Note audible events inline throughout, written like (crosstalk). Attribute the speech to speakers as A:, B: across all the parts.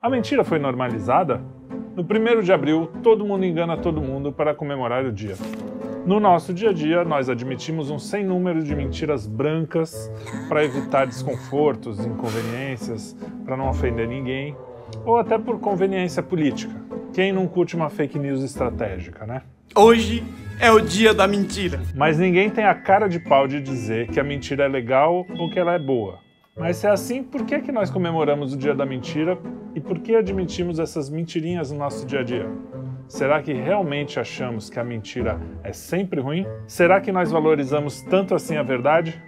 A: A mentira foi normalizada? No 1 de abril, todo mundo engana todo mundo para comemorar o dia. No nosso dia a dia, nós admitimos um sem número de mentiras brancas para evitar desconfortos, inconveniências, para não ofender ninguém, ou até por conveniência política. Quem não curte uma fake news estratégica, né?
B: Hoje é o dia da mentira.
A: Mas ninguém tem a cara de pau de dizer que a mentira é legal ou que ela é boa. Mas se é assim, por que, que nós comemoramos o dia da mentira e por que admitimos essas mentirinhas no nosso dia a dia? Será que realmente achamos que a mentira é sempre ruim? Será que nós valorizamos tanto assim a verdade?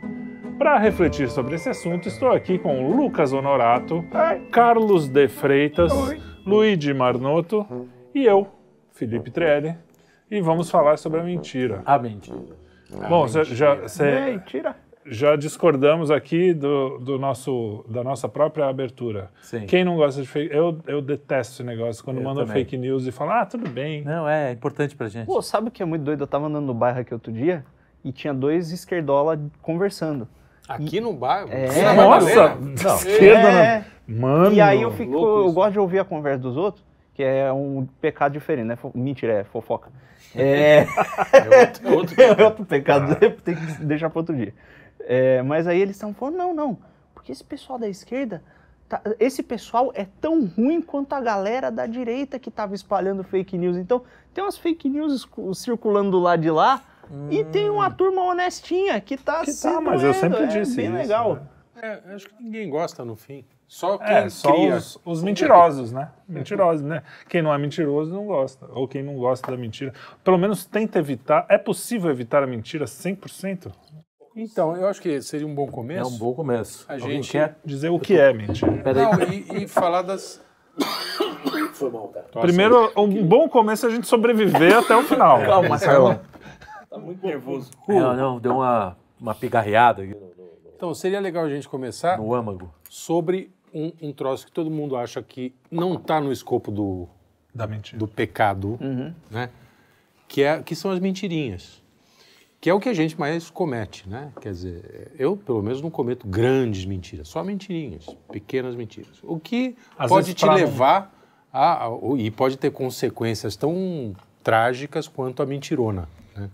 A: Para refletir sobre esse assunto, estou aqui com Lucas Honorato, Carlos de Freitas, Luigi Marnoto e eu, Felipe Trielli, e vamos falar sobre a mentira.
C: A mentira.
A: Bom, cê- já, cê-
B: Mentira.
A: Já discordamos aqui do, do nosso, da nossa própria abertura.
C: Sim.
A: Quem não gosta de fake eu, eu detesto esse negócio quando
C: Eu
A: mandam
C: também.
A: fake news e falam, ah, tudo bem.
C: Não, é importante pra gente.
B: Pô, sabe o que é muito doido? Eu tava andando no bairro aqui outro dia e tinha dois esquerdola conversando.
D: Aqui no bairro?
B: É.
D: Na
A: Nossa,
D: Madalena?
A: esquerda,
B: É.
A: né? Mano.
B: E aí eu fico,
D: louco
B: eu gosto de ouvir a conversa dos outros, que é um pecado diferente, né? Mentira, é fofoca. (laughs) É,
D: É outro,
B: é outro (laughs) pecado, (laughs) tem que deixar para outro dia. É, mas aí eles estão falando, não, não, porque esse pessoal da esquerda, tá- esse pessoal é tão ruim quanto a galera da direita que estava espalhando fake news. Então, tem umas fake news circulando do lado de lá, e tem uma turma honestinha que tá
A: Que
B: se
A: tá, mas eu sempre
B: é
A: disse
B: bem
A: isso,
B: legal.
A: né?
D: É, acho que ninguém gosta no fim. Só quem
A: É, só
D: cria.
A: os, os mentirosos, né? Mentirosos, né? Quem não é mentiroso não gosta. Ou quem não gosta da mentira. Pelo menos tenta evitar. É possível evitar a mentira 100%?
D: Então, eu acho que seria um bom
C: É
D: começo.
C: um bom começo.
D: A
C: Alguém
D: gente-
C: quer?
A: Dizer o que é mentira.
C: Peraí.
D: Não, e, e falar das.
C: Foi mal, cara.
A: Primeiro, um bom começo é a gente sobreviver até o final. (laughs)
B: Calma, Carlão.
C: Tá muito nervoso. Não, não, deu uma, uma pigarreada aqui
D: Então, seria legal a gente começar
C: no âmago.
D: sobre um, um troço que todo mundo acha que não está no escopo do,
A: Da mentira.
D: do pecado, né? Que, é, que são as mentirinhas. Que é o que a gente mais comete, né? Quer dizer, eu, pelo menos, não cometo grandes mentiras, só mentirinhas, pequenas mentiras. O que
A: Às
D: pode te levar a, a- e pode ter consequências tão trágicas quanto a mentirona. né?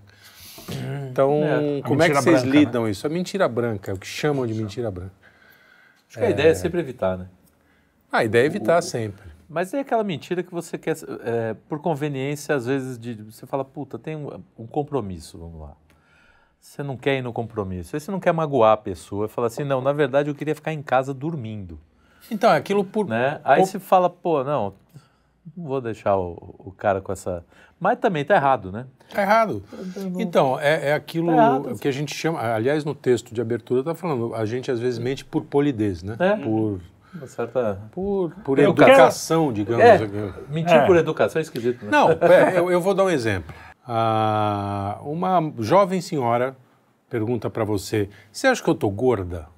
D: Então,
A: É,
D: como é que vocês
A: branca,
D: lidam isso? A mentira branca, é o que chamam de mentira branca.
C: Acho que a ideia é sempre evitar, né?
D: A ideia é evitar sempre.
C: Mas é aquela mentira que você quer, é, por conveniência, às vezes, de, você fala, puta, tem um, um compromisso, vamos lá. Você não quer ir no compromisso. Aí você não quer magoar a pessoa. Fala assim, não, na verdade eu queria ficar em casa dormindo.
D: Então, é aquilo por.
C: Né? Aí
D: Ou-
C: você fala, pô, não, não vou deixar o, o cara com essa... Mas também tá errado, né?
D: Tá errado. Então, é, é aquilo
C: Tá errado.
D: que a gente chama. Aliás, no texto de abertura tá falando, a gente às vezes mente por polidez, né?
C: É.
D: Por,
C: Uma certa...
D: por, por educação, digamos.
C: É.
D: assim.
C: Mentir
A: É.
C: por educação é esquisito, né?
D: Não, eu, eu vou dar um exemplo. Ah, uma jovem senhora pergunta para você: você acha que eu tô gorda?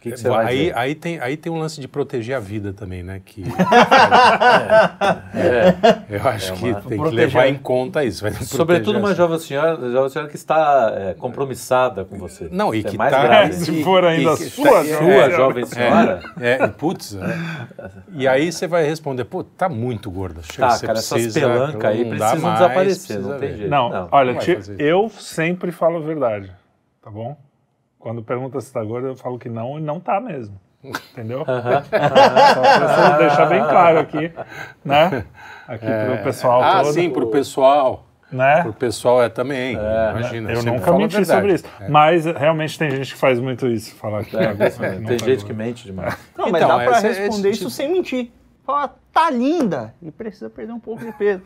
C: Que, que você vai
D: aí,
C: dizer?
D: aí, tem, aí tem um lance de proteger a vida também, né? Que (laughs)
C: É.
D: eu acho
C: É
D: que
C: uma-
D: tem que
B: proteger.
D: levar em conta isso.
C: Sobretudo uma jovem senhora, jovem senhora que está é, compromissada com você.
D: Não, e que
C: é mais
D: tá-
C: grave.
A: Se for ainda
D: E que-
A: sua,
D: é.
C: Sua
D: é,
C: jovem senhora?
D: É, putz. é. E aí você vai responder, pô, tá muito gorda. Chega,
C: Tá,
D: você
C: cara, essas
D: precisa,
C: pelancas aí precisam
D: mais,
C: desaparecer,
D: precisa
C: não tem
D: ver.
C: jeito.
A: Não,
C: Não,
A: olha, eu sempre falo a verdade, tá bom? Quando pergunta se tá gordo, eu falo que não e não tá mesmo. Entendeu? (laughs) Só pra deixar bem claro aqui, né? Aqui pro pessoal
D: Ah,
A: todo.
D: sim, pro pessoal.
A: né?
D: Pro pessoal é também. imagina.
A: Eu nunca menti sobre isso. Mas realmente tem gente que faz muito isso. Falar que tá gordo, que não
C: Tem
A: tá
C: gente que
A: gordo.
C: mente demais.
B: Não, mas
D: Então,
B: dá pra
D: esse- esse
B: responder
D: tipo-
B: isso sem mentir. Fala, tá linda e precisa perder um pouco de peso.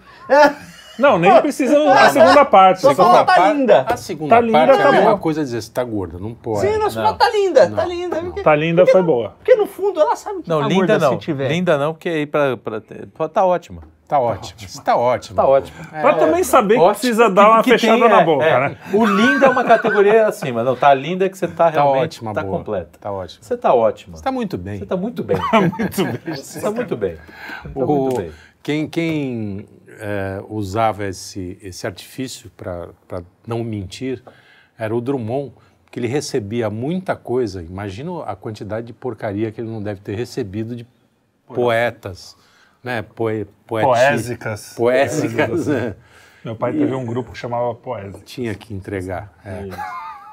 A: Não, nem precisa (laughs) a segunda parte.
B: Só fala, tá
D: par-
B: linda.
D: A segunda
A: Tá linda,
D: parte é
A: tá
D: a mesma
A: bom.
D: coisa dizer, você tá gorda, não pode.
B: Sim, não, você
C: Não.
B: tá linda, tá linda. Porque,
A: Tá linda, foi boa.
B: porque no fundo ela sabe que
C: Não,
B: tá
C: linda
B: gorda
C: não.
B: se tiver.
C: Linda não, porque aí pra, pra pô, tá ótima.
D: Tá ótimo. Você tá ótimo.
C: Tá ótimo.
A: Pra também saber que
C: Ótimo.
A: precisa dar uma
C: Que- que
A: fechada
C: tem,
A: na
C: é,
A: boca,
C: é.
A: né?
C: O linda é uma categoria acima. Não, tá linda é que você tá
D: Tá
C: realmente
D: ótima,
C: tá
D: boa.
C: completa.
D: Tá ótimo.
C: Você tá ótima.
D: Você tá muito bem.
C: Você tá muito bem. (laughs) muito bem. Você tá muito bem. Tá
D: O-
C: muito bem.
D: Quem, quem é, usava esse, esse artifício para não mentir era o Drummond, que ele recebia muita coisa. Imagina a quantidade de porcaria que ele não deve ter recebido de poetas, né? Poe, poeti-
A: Poésicas.
D: Poésicas, né?
A: Meu pai teve um grupo que chamava Poésica.
D: Tinha que entregar. é.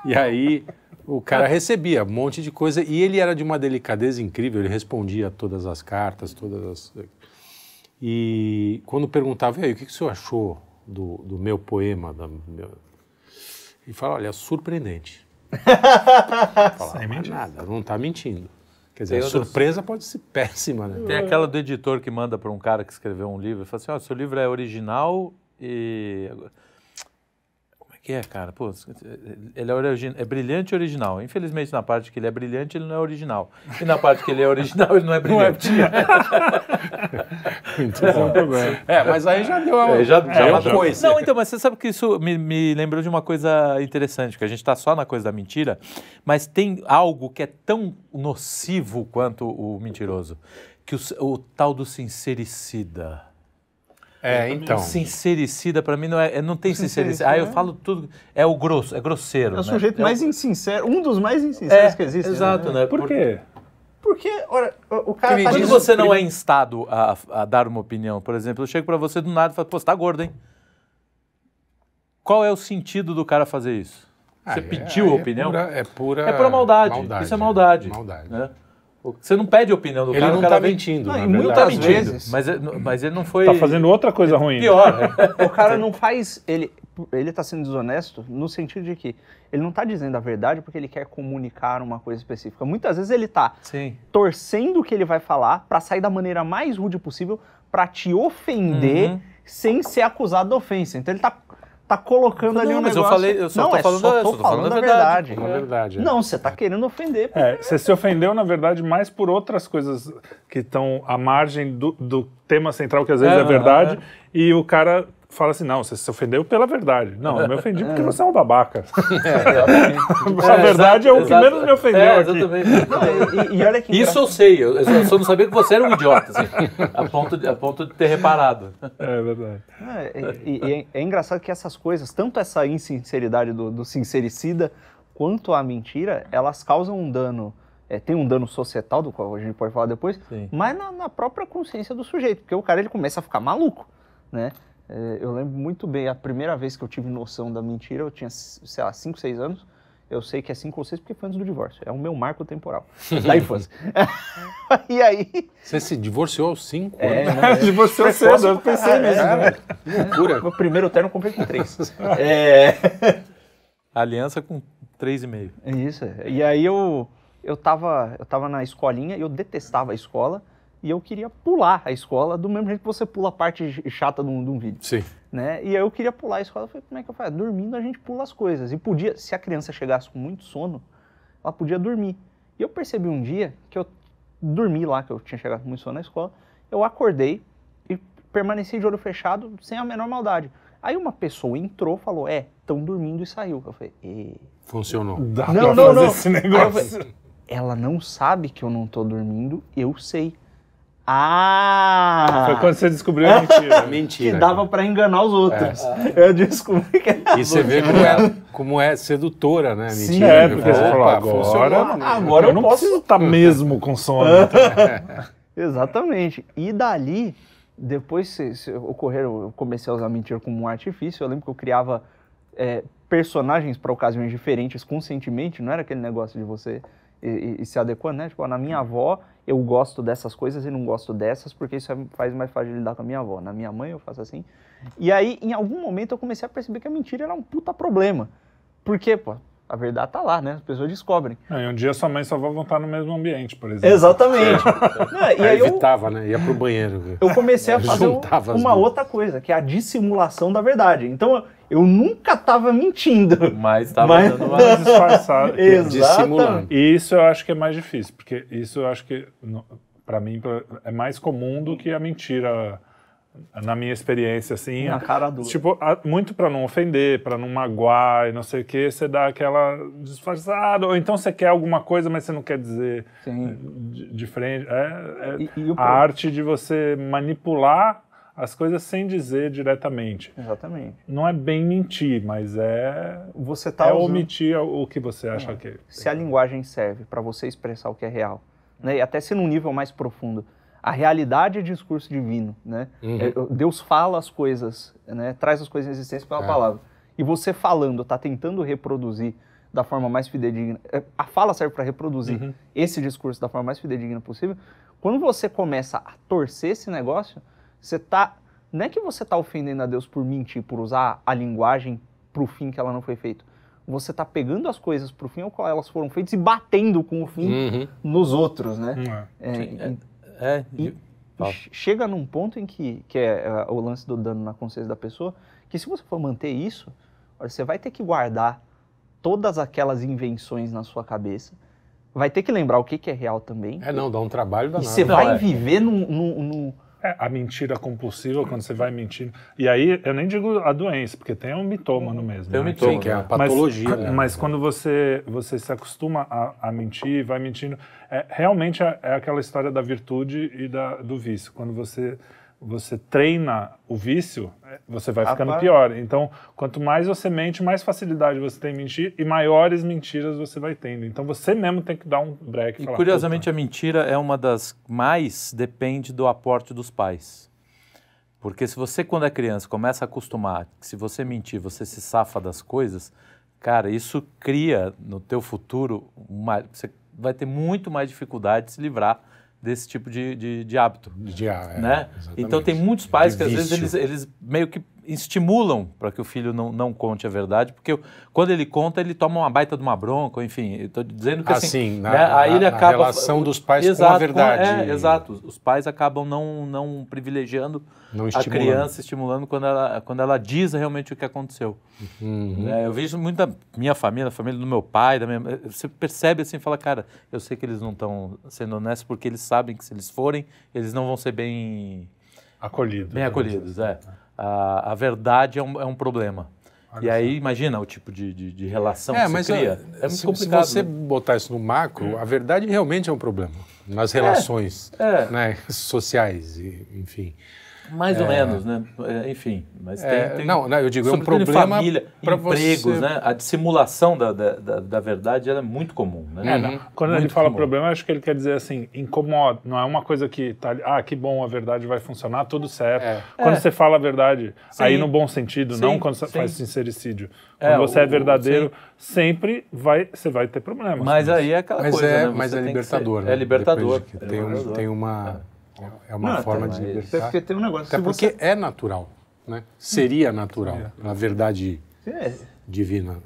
D: E aí o cara recebia um monte de coisa e ele era de uma delicadeza incrível, ele respondia todas as cartas, todas as... E quando perguntava, e aí, o que, que o senhor achou do, do meu poema? Da, meu... Ele fala, olha, surpreendente. (laughs)
A: Sem
D: "Mas
A: mentir.
D: nada, não está mentindo. Quer dizer,
C: Tem
D: a surpresa pode ser péssima, né?
C: Tem aquela do editor que manda para um cara que escreveu um livro e fala assim: ó, seu livro é original e. É que é, cara? Pô, ele é, origi- é brilhante e original. Infelizmente, na parte que ele é brilhante, ele não é original. E na parte que ele é original, ele não é brilhante.
D: Muito (laughs) bom. É, mas aí já deu uma,
C: É, já, já
D: deu
C: matou.
D: coisa.
C: Não, então, mas você sabe que isso me, me lembrou de uma coisa interessante, que a gente está só na coisa da mentira, mas tem algo que é tão nocivo quanto o mentiroso, que o, o tal do sincericida.
D: É, então.
C: Sincericida, para mim, não, é, é- não tem sincericida. Ah, eu falo tudo. É o grosso, é grosseiro.
B: É o
C: né?
B: sujeito
C: É
B: mais insincero, um dos mais insinceros que existe.
C: Exato, né?
A: Por quê?
B: Porque, olha, o o cara
D: Que
B: tá
D: me
C: Quando você não é instado a, a dar uma opinião, por exemplo, eu chego para você do nada e falo, pô, você tá gordo, hein? Qual é o sentido do cara fazer isso? Você
D: Ah,
C: pediu
D: é-
C: a opinião?
D: É pura, é pura,
C: É pura maldade. Isso é maldade.
D: Maldade.
C: né? Você não pede a opinião do
D: Ele
C: cara,
D: não
C: o cara
D: está
C: vem-
D: mentindo,
B: Não.
C: Não tá
B: Muitas
C: mentindo,
B: vezes.
C: mas, ele- mas ele não foi...
A: Tá fazendo outra coisa ruim.
C: pior, né?
B: O cara não faz. Ele, ele tá sendo desonesto no sentido de que ele não tá dizendo a verdade porque ele quer comunicar uma coisa específica. Muitas vezes ele tá
C: Sim.
B: torcendo o que ele vai falar pra sair da maneira mais rude possível pra te ofender
C: Uhum.
B: sem ser acusado da ofensa. Então ele tá, tá colocando
C: Não,
B: ali um
C: mas eu
B: negócio...
C: falei- eu só
B: não,
C: tô
B: é
C: falando-
B: só
C: eu
B: tô
C: só tô falando
B: falando
C: a verdade.
B: verdade.
D: É verdade. é.
B: Não, você tá querendo ofender.
A: É, você se ofendeu, na verdade, mais por outras coisas que estão à margem do, do tema central, que às vezes
C: É,
A: é, verdade, e o cara fala assim, não, você se ofendeu pela verdade. Não, eu me ofendi porque (laughs) você é um babaca. (laughs) (laughs) a verdade é o que
C: exato.
A: menos me ofendeu
C: É,
A: aqui.
C: exatamente.
B: E, e olha que
C: Isso eu sei, eu, eu só não sabia que você era um idiota, assim, a, ponto de, a ponto de ter reparado.
A: É verdade.
B: É, e, e é, é engraçado que essas coisas, tanto essa insinceridade do, do sincericida, quanto a mentira, elas causam um dano. é, tem um dano societal, do qual a gente pode falar depois,
C: Sim.
B: mas na, na própria consciência do sujeito, porque o cara ele começa a ficar maluco, né? É, eu lembro muito bem, a primeira vez que eu tive noção da mentira, eu tinha, sei lá, 5, 6 anos. Eu sei que é 5 ou 6 porque foi antes do divórcio. É o meu marco temporal (laughs) da infância. (laughs) e aí,
D: Você se divorciou aos cinco
B: É,
D: anos?
B: né? (laughs)
A: De você cedo, eu pensei nisso.
D: Cara, que loucura.
B: meu primeiro terno eu comprei com 3. é,
C: Aliança com 3,5.
B: É Isso. E aí eu, eu, tava, eu tava na escolinha e eu detestava a escola e eu queria pular a escola do mesmo jeito que você pula a parte chata de um, de um vídeo.
D: Sim.
B: Né? E aí eu queria pular a escola. Eu falei, como é que eu faço? Dormindo a gente pula as coisas. E podia, se a criança chegasse com muito sono, ela podia dormir. E eu percebi um dia que eu dormi lá, que eu tinha chegado com muito sono na escola, eu acordei e permaneci de olho fechado sem a menor maldade. Aí uma pessoa entrou, falou, é, estão dormindo e saiu. Eu falei, "E-
D: Funcionou.
A: Dá
B: Não,
A: pra
B: não,
A: fazer
B: não.
A: esse negócio.
B: falei, ela não sabe que eu não tô dormindo, eu sei. Ah!
A: Foi quando você descobriu a mentira. (laughs)
B: que
D: Mentira.
B: dava pra enganar os outros. Eu descobri que era
D: E você (laughs) vê como é, como é sedutora, né? a
B: Sim,
D: Mentira.
A: É,
D: Ele
A: porque você falou,
D: "Opa, funcionou,
A: agora,
D: né?"
B: agora
A: eu
B: eu
A: não
B: posso-
A: preciso estar mesmo com sono. (laughs)
B: Exatamente. E dali, depois se, se ocorreram, eu comecei a usar mentira como um artifício. Eu lembro que eu criava é, personagens para ocasiões diferentes conscientemente, não era aquele negócio de você ir- ir se adequando, né? Tipo, ó, na minha avó eu gosto dessas coisas e não gosto dessas, porque isso é- faz mais fácil de lidar com a minha avó. Na minha mãe eu faço assim. E aí, em algum momento, eu comecei a perceber que a mentira era um puta problema. Porque, pô, a verdade tá lá, né? As pessoas descobrem.
A: Aí um dia sua mãe e sua avó vão estar no mesmo ambiente, por exemplo.
B: Exatamente. (laughs) Não, e
D: Aí
B: eu,
D: evitava, né? Ia pro banheiro.
B: eu comecei a (laughs) fazer um- uma outra coisa, que é a dissimulação da verdade. Então, eu- nunca tava mentindo.
C: Mas estava
B: Mas-
C: dando uma... (laughs)
D: Dissimulando.
A: E isso eu acho que é mais difícil, porque isso eu acho que, pra mim, é mais comum do que a mentira, na minha experiência, assim.
B: Na cara dura.
A: Tipo, muito pra não ofender, pra não magoar e não sei o que, você dá aquela disfarçada, ou então você quer alguma coisa, mas você não quer dizer
B: Sim.
A: de, de frente. É, é
B: E- e o
A: a arte de você manipular as coisas sem dizer diretamente.
B: Exatamente.
A: Não é bem mentir, mas é,
B: Você tá
A: é
B: usando-
A: omitir o que você acha que
B: se a linguagem serve para você expressar o que é real, né? e até se num nível mais profundo, a realidade é discurso divino, né? É, Deus fala as coisas, né? traz as coisas em existência pela
D: É.
B: palavra. E você falando, está tentando reproduzir da forma mais fidedigna, é, a fala serve para reproduzir esse discurso da forma mais fidedigna possível. Quando você começa a torcer esse negócio, você tá não é que você está ofendendo a Deus por mentir, por usar a linguagem para o fim que ela não foi feita. Você está pegando as coisas para o fim ao qual elas foram feitas e batendo com o fim
D: Uhum.
B: nos outros, né?
A: É.
B: É, e-
C: É,
B: e chega num ponto em que, que é é, o lance do dano na consciência da pessoa, que se você for manter isso, você vai ter que guardar todas aquelas invenções na sua cabeça, vai ter que lembrar o que, que é real também,
D: É, não, dá um trabalho
B: e
D: danado.
B: você
C: Não,
B: vai
C: é.
B: viver num, num- num-
A: É, a mentira compulsiva, quando você vai mentindo. E aí, eu nem digo a doença, porque tem um mitômano mesmo.
C: Tem um
A: né?
C: mitômano,
D: Sim, que é uma
A: Mas-
D: patologia. né?
A: Mas, quando você, você se acostuma a, a mentir, vai mentindo, é, realmente é, é aquela história da virtude e da, do vício. Quando você, você treina o vício, é, você vai
B: Ah,
A: ficando pior. Então, quanto mais você mente, mais facilidade você tem em mentir e maiores mentiras você vai tendo. Então, você mesmo tem que dar um break.
C: E
A: falar,
C: curiosamente
A: "Puta,
C: a mentira é uma das mais depende do aporte dos pais. Porque se você quando é criança começa a acostumar que se você mentir você se safa das coisas, cara, isso cria no teu futuro uma, você vai ter muito mais dificuldade de se livrar desse tipo de, de, de hábito.
D: De- é,
C: né?
D: exatamente.
C: Então tem muitos pais
D: De
C: que às vezes eles, eles meio que estimulam para que o filho não, não conte a verdade, porque quando ele conta ele toma uma baita de uma bronca, enfim, estou dizendo que assim,
D: Assim, na-
C: né, aí
D: na-
C: ele acaba
D: relação dos pais com a
C: Exato,
D: verdade.
C: é, exato, os pais acabam não, não privilegiando
D: Não
C: a criança, estimulando quando ela, quando ela diz realmente o que aconteceu.
D: Uhum.
C: É, eu vejo muito da minha família, da família do meu pai, da minha, você percebe assim, fala, cara, eu sei que eles não estão sendo honestos porque eles sabem que se eles forem, eles não vão ser bem,
A: Acolhido.
C: bem acolhidos. É. A, a verdade é um, é um problema. e aí, imagina o tipo de, de, de relação
D: É,
C: que
D: mas
C: cria. é muito
D: se,
C: complicado.
D: se você
C: né?
D: botar isso no macro, a verdade realmente é um problema nas relações
C: é.
D: né, (laughs) sociais, e, enfim.
C: Mais ou menos, né? É, enfim, mas
D: É,
C: tem, tem
D: não, não, eu digo, é um problema
C: família, empregos,
D: você-
C: né? A dissimulação da, da, da, da verdade ela é muito comum, né?
A: É, não. Quando ele
C: Muito
A: fala
C: comum.
A: problema, acho que ele quer dizer assim, incomoda. Não é uma coisa que tá ali, ah, que bom, a verdade vai funcionar, tudo certo.
D: É.
A: Quando
C: É.
A: você fala a verdade,
C: Sim.
A: aí no bom sentido,
C: Sim,
A: não quando você
C: sim.
A: faz sincericídio.
C: É,
A: Quando você
C: o-
A: é
C: o-
A: verdadeiro, sempre vai, você vai ter problemas.
C: Mas aí é aquela
D: Mas
C: coisa,
D: é,
C: né?
D: mas é libertador, né?
C: É libertador.
D: Depois de que
C: É
D: tem, um-
C: libertador.
D: tem uma, é uma
B: Não,
D: forma de
B: Até
D: libertar.
B: porque tem um negócio.
D: Até porque
B: você-
D: é natural, né? Seria natural, na verdade
B: É,
D: divina.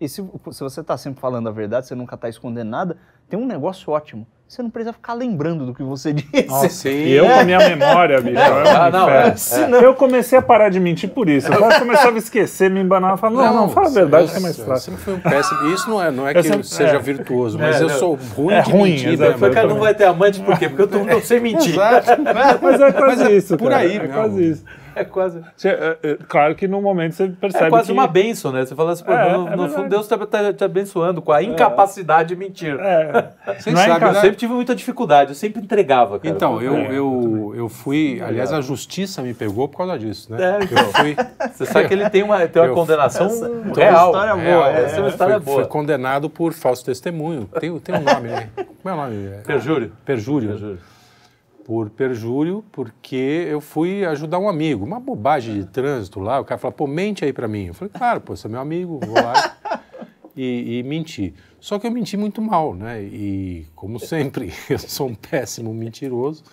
B: E se, se você está sempre falando a verdade, você nunca está escondendo nada, tem um negócio ótimo. Você não precisa ficar lembrando do que você (laughs) disse.
D: sim.
A: E eu com a minha memória, bicho, é
C: Ah, não, é.
B: Senão-
A: Eu comecei a parar de mentir por isso. Eu começava a esquecer, me embanava e falava, não, não, fala a verdade que é mais
D: Você
A: fácil.
D: sempre foi um péssimo. Isso não é, não é
A: Eu
D: que
A: sempre-
D: eu seja
A: é.
D: virtuoso, mas
C: É,
D: eu sou ruim
A: É
D: de
A: ruim,
D: mentir. né?
C: Foi, cara,
A: Eu
C: não vai ter amante por quê? Porque eu tô, não sei mentir. (laughs)
A: Mas é quase isso,
D: por
A: cara.
D: aí
A: é quase isso.
C: É quase.
A: É, é, claro que no momento você percebe
C: É quase
A: que...
C: uma bênção, né? Você fala assim, pô,
A: É,
C: no,
A: é
C: no fundo. Deus está tá, te abençoando com a incapacidade de mentir.
A: É,
D: Vocês
A: não é
D: sabem,
A: inca-
C: Eu
D: né?
C: sempre tive muita dificuldade, eu sempre entregava, cara.
D: Então, eu,
A: É,
D: eu, eu fui. Aliás, a justiça me pegou por causa disso, né?
C: É,
D: Eu fui. (laughs)
C: Você sabe que ele tem uma, tem uma
D: Eu-
C: condenação
B: Essa- é uma
C: real.
B: história boa,
C: Real,
B: é.
C: Essa é uma história
D: fui,
C: boa.
D: fui condenado por falso testemunho. Tem, tem um nome, né? Como é o nome? É-
C: Perjúrio.
D: Perjúrio.
C: Perjúrio.
D: Por perjúrio, porque eu fui ajudar um amigo. Uma bobagem de trânsito lá. O cara falou, pô, mente aí pra mim. Eu falei, claro, pô, você é meu amigo, vou lá (laughs) e, e menti. Só que eu menti muito mal, né? E, como (laughs) sempre, eu sou um péssimo mentiroso.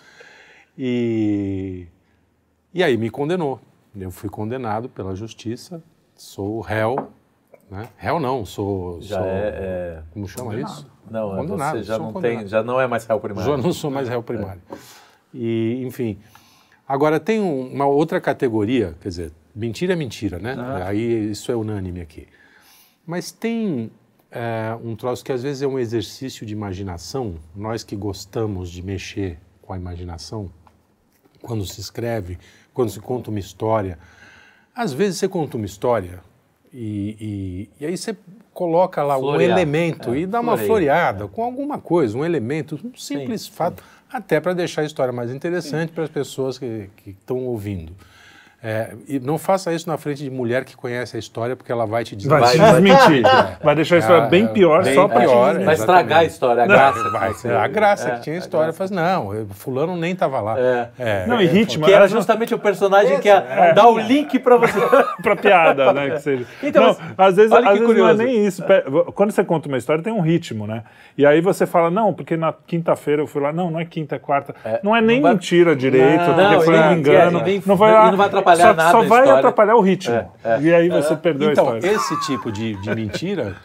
D: E, e aí me condenou. Eu fui condenado pela justiça, sou réu. Né? Réu não, sou.
C: Já
D: sou-
C: é, é-
D: Como chama isso?
C: Não, é
D: Condenado,
C: você já não,
D: condenado.
C: tem, já não é mais réu
D: Já
C: primário.
D: não sou mais réu primário. E, enfim. Agora, tem um- uma outra categoria, quer dizer, mentira é mentira, né? Aí isso é unânime aqui. Mas tem é, um troço que às vezes é um exercício de imaginação, nós que gostamos de mexer com a imaginação, quando se escreve, quando se conta uma história. Às vezes você conta uma história e, e- e aí você coloca lá um elemento
C: É,
D: e dá uma floreada com alguma coisa, um elemento, um simples fato. até para deixar a história mais interessante para as pessoas que estão ouvindo. É, e não faça isso na frente de mulher que conhece a história, porque ela vai te dizer.
A: Vai, te
C: vai-
A: desmentir. Vai deixar a história
D: É,
A: bem pior
D: bem
A: só te
D: pior,
A: desmentir.
C: Vai estragar a história, a graça.
D: Vai,
C: que você-
D: a graça
C: É,
D: que tinha a história. Faz, não, eu- fulano nem estava lá.
C: É.
D: É,
A: Não, e ritmo.
C: Que era
A: é
C: justamente o personagem que ia dar o link pra você. (laughs)
A: pra piada, né? Que seja.
C: Então,
A: não,
C: mas
A: às vezes, às vezes não é nem isso. Quando você conta uma história, tem um ritmo, né? E aí você fala, não, porque na quinta-feira eu fui lá. Não, não é quinta, é quarta. não é nem
C: não vai-
A: mentira direito,
C: Não,
A: porque
C: não,
A: foi um engano. não vai,
C: não vai atrapalhar
A: só,
C: nada
A: Só
C: a
A: vai
C: história.
A: atrapalhar o ritmo.
C: É,
A: E aí você perdeu
D: Então,
A: a história.
D: esse tipo de, de mentira.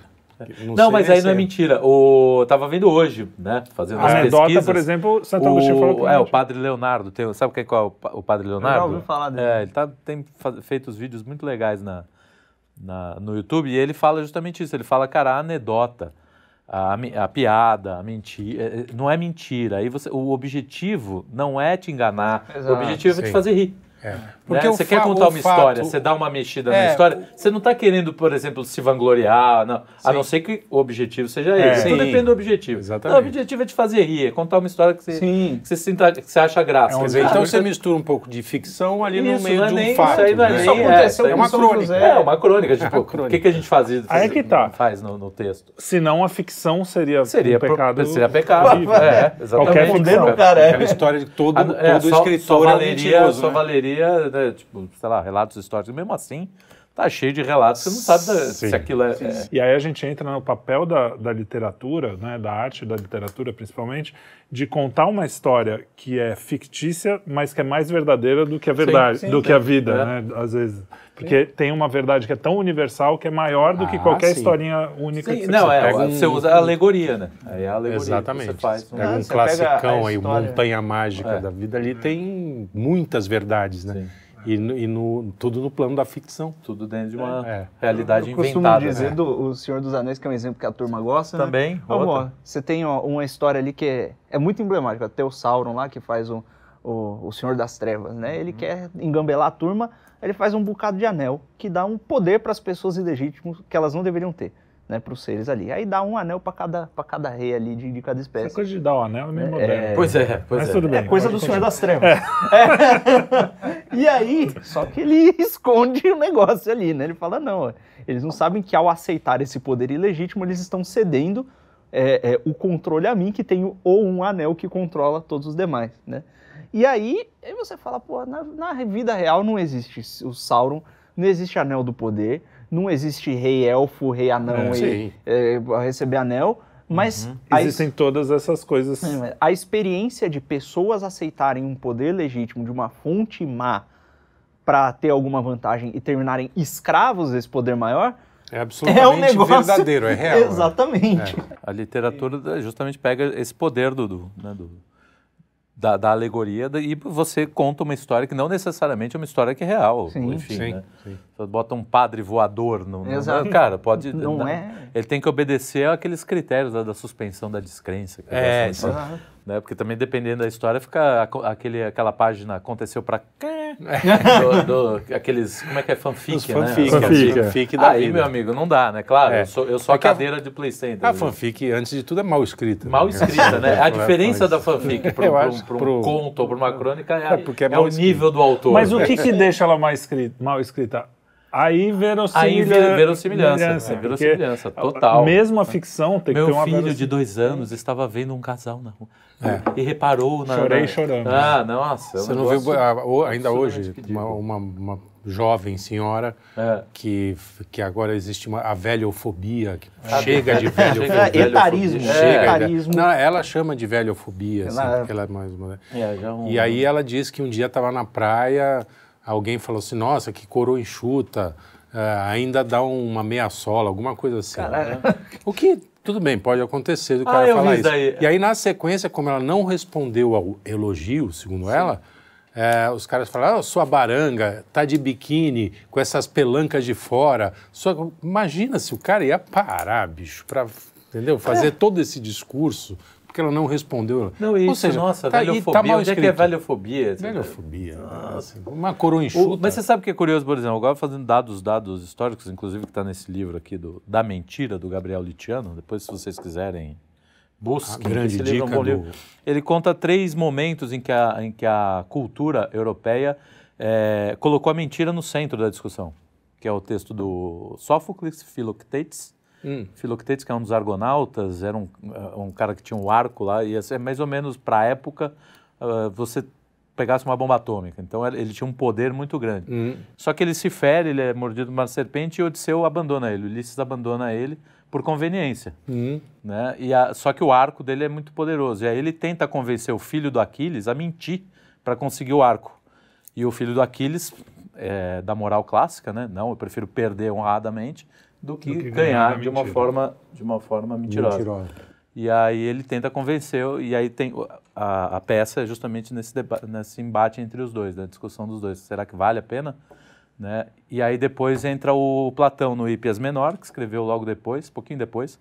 C: Não,
D: sei
C: mas aí não é mentira. O... Tava vendo hoje, né? Fazendo as
A: A anedota,
C: pesquisas.
A: por exemplo, Santo Agostinho falou que não
C: é, o padre Leonardo. Tem, sabe quem qual é o, o padre Leonardo?
B: ouvi falar dele.
C: É, ele tá, tem feito os vídeos muito legais na, na- no YouTube e ele fala justamente isso. Ele fala, cara, a anedota, a, a piada, a mentira, é, não é mentira. Aí você, o objetivo não é te enganar.
B: Exato,
C: o objetivo é te
D: sim.
C: fazer rir.
D: É.
C: Porque
D: o
C: você quer contar uma
D: fato-
C: história, você dá uma mexida
D: É,
C: na história, você não está querendo, por exemplo, se vangloriar, não. a não ser que o objetivo seja
A: É.
C: esse. Tudo depende do objetivo.
D: Exatamente.
C: Não, o objetivo é te fazer rir, é contar uma história que você,
B: Sim.
C: que você, sinta, que você acha graça.
A: É um.
D: Então você mistura um pouco de ficção ali no
C: Isso,
D: meio
C: não é
D: de um
C: nem-
D: fato.
C: isso aí não é
D: né?
C: nem-
B: Isso aconteceu
C: é,
D: uma crônica.
C: É, uma crônica, tipo, o que, que a gente faz,
A: Aí é que tá.
C: faz no, no texto?
A: Senão a ficção seria,
C: Seria,
A: um pecado.
C: seria pecado. É, exatamente.
A: Qualquer
B: cara,
D: Aquela
B: é.
D: história de todo, todo
C: é, só,
D: escritor
C: só valeria, valeria, né, tipo, sei lá, relatos históricos. Mesmo assim, tá cheio de relatos, você não sabe da-
D: Sim.
C: se aquilo é, é-
A: E aí a gente entra no papel da, da literatura, né, da arte da literatura principalmente, de contar uma história que é fictícia, mas que é mais verdadeira do que a verdade,
C: sim,
A: do
C: sim.
A: que a vida,
C: É.
A: né, às vezes. Porque tem uma verdade que é tão universal que é maior do que
D: Ah,
A: qualquer
D: sim.
A: historinha única
C: Sim,
A: que você
C: não, é,
D: pega um-
C: você usa a alegoria, né? Aí é a alegoria
D: Exatamente.
C: que você faz.
D: Pega
B: Ah,
D: um
B: você pega
D: classicão aí,
B: história-
D: Montanha Mágica
C: É.
D: da vida ali, tem muitas verdades, né? E, no, e no- tudo no plano da ficção.
C: Tudo dentro de uma
D: É.
C: realidade
B: Eu costumo
C: inventada.
B: dizer
C: né?
B: do o Senhor dos Anéis, que é um exemplo que a turma gosta. né?
C: Também, outra.
B: ó, você tem ó, uma história ali que é, é muito emblemática. Até o Sauron lá, que faz o, o, o Senhor das Trevas, né? Ele quer engambelar a turma, ele faz um bocado de anel, que dá um poder para as pessoas ilegítimas que elas não deveriam ter, né? Para os seres ali. Aí dá um anel para cada, pra cada rei ali de, de cada
A: Essa
B: espécie.
A: coisa de dar o anel é meio moderno.
C: Pois é, pois
A: Mas
C: é.
A: tudo bem.
B: É coisa do Senhor das Trevas. É. (laughs) E aí, só que ele (laughs) esconde o negócio ali, né? Ele fala, não, eles não sabem que ao aceitar esse poder ilegítimo, eles estão cedendo é, é, o controle a mim, que tenho ou um anel que controla todos os demais, né? E aí, aí você fala, pô, na, na vida real não existe o Sauron, não existe anel do poder, não existe rei elfo, rei anão
A: É,
B: e é, receber anel, mas a
A: Existem todas essas coisas.
B: é, A experiência de pessoas aceitarem um poder legítimo de uma fonte má para ter alguma vantagem e terminarem escravos desse poder maior
D: É absolutamente
B: é um negócio
D: verdadeiro, é real. né? (laughs)
B: Exatamente.
C: A literatura justamente pega esse poder do, do, né, do- da, da alegoria da- e você conta uma história que não necessariamente é uma história que é real.
B: Sim.
C: enfim,
D: Sim,
C: né?
D: sim.
C: Você bota um padre voador no, no-
B: Exato.
C: cara, pode (laughs)
B: Não
C: não-
B: é.
C: Ele tem que obedecer àqueles critérios da, da suspensão da descrença.
D: É,
C: falar, né? Porque também dependendo da história fica aquele, aquela página aconteceu para (laughs) do, do- aqueles como é que é fanfic,
D: Os
C: né?
D: fanfic,
A: Fanfic,
D: fanfic,
A: é.
D: fanfic da
C: Aí,
D: vida.
C: meu amigo, não dá, né? Claro,
D: É.
C: eu sou, eu sou
D: É
C: a
D: que a-
C: cadeira de Play Center.
D: A fanfic, antes de tudo, é mal escrita.
C: Mal
D: né?
C: escrita, né? (laughs) A diferença da fanfic para um, (laughs) um
D: pro-
C: conto ou para uma crônica é,
D: É, porque é
C: é
D: mal
C: o
D: escrito.
C: nível do autor.
A: Mas o que que deixa ela mais escrita, mal escrita? Aí verossimilhança.
C: Aí ver- verossimilhança, é, verossimilhança, total.
A: Mesmo a ficção tem que ter
C: Meu
A: uma
C: filho de dois anos estava vendo um casal na rua
D: É.
C: e reparou na.
A: Chorei
C: na...
A: chorando.
C: Ah, nossa. é
D: Você não viu, ah, ainda hoje, uma, uma, uma jovem senhora
C: É.
D: que, que agora existe uma, a velhofobia, que
C: Ah, (laughs)
D: chega de velhofobia.
C: de
B: Etarismo.
D: Chega,
C: É,
B: etarismo.
D: Não, ela chama de velhofobia, assim,
B: Ela-
D: porque ela é mais
C: é, já um-
D: E aí ela disse que um dia estava na praia, alguém falou assim, nossa, que coroa enxuta, eh, ainda dá uma meia sola, alguma coisa assim. O que, tudo bem, pode acontecer do
C: Ah,
D: cara falar isso.
C: daí.
D: E aí, na sequência, como ela não respondeu ao elogio, segundo ela, eh, os caras falaram, ah, sua baranga tá de biquíni, com essas pelancas de fora. Só, imagina se o cara ia parar, bicho, para entendeu? fazer todo esse discurso, porque ela não respondeu.
C: Não, isso,
D: Ou seja,
C: nossa,
D: tá
C: velhofobia.
D: tá mal
C: Onde é que é velhofobia?
D: Velhofobia. assim, uma coroa
C: O-
D: enxuta.
C: mas você sabe o que é curioso, por exemplo, agora fazendo dados, dados históricos, inclusive que está nesse livro aqui do Da Mentira, do Gabriel Litiano, depois se vocês quiserem Busque.
D: A grande
C: esse livro é um bom
D: do-
C: livro. Ele conta três momentos em que a, em que a cultura europeia eh, colocou a mentira no centro da discussão, que é o texto do Sófocles, Filoctetes.
D: Hum.
C: Filoctetes, que é um dos argonautas, era um, eh, um cara que tinha um arco lá, e é mais ou menos para a época ah, você pegasse uma bomba atômica. Então ele ele tinha um poder muito grande.
D: Hum.
C: Só que ele se fere, ele é mordido por uma serpente e Odisseu abandona ele. Ulisses abandona ele por conveniência.
D: Hum.
C: Né? E a- só que o arco dele é muito poderoso. E aí ele tenta convencer o filho do Aquiles a mentir para conseguir o arco. E o filho do Aquiles, é, da moral clássica, né? Não, eu prefiro perder honradamente do que,
A: Do que ganhar
C: de uma forma de uma forma mentirosa.
D: Mentirosa.
C: E aí ele tenta convencer, e aí tem a, a peça é justamente nesse, deba- nesse embate entre os dois, da discussão dos dois. Será que vale a pena? Né? E aí depois entra o Platão no Hípias Menor, que escreveu logo depois, pouquinho depois.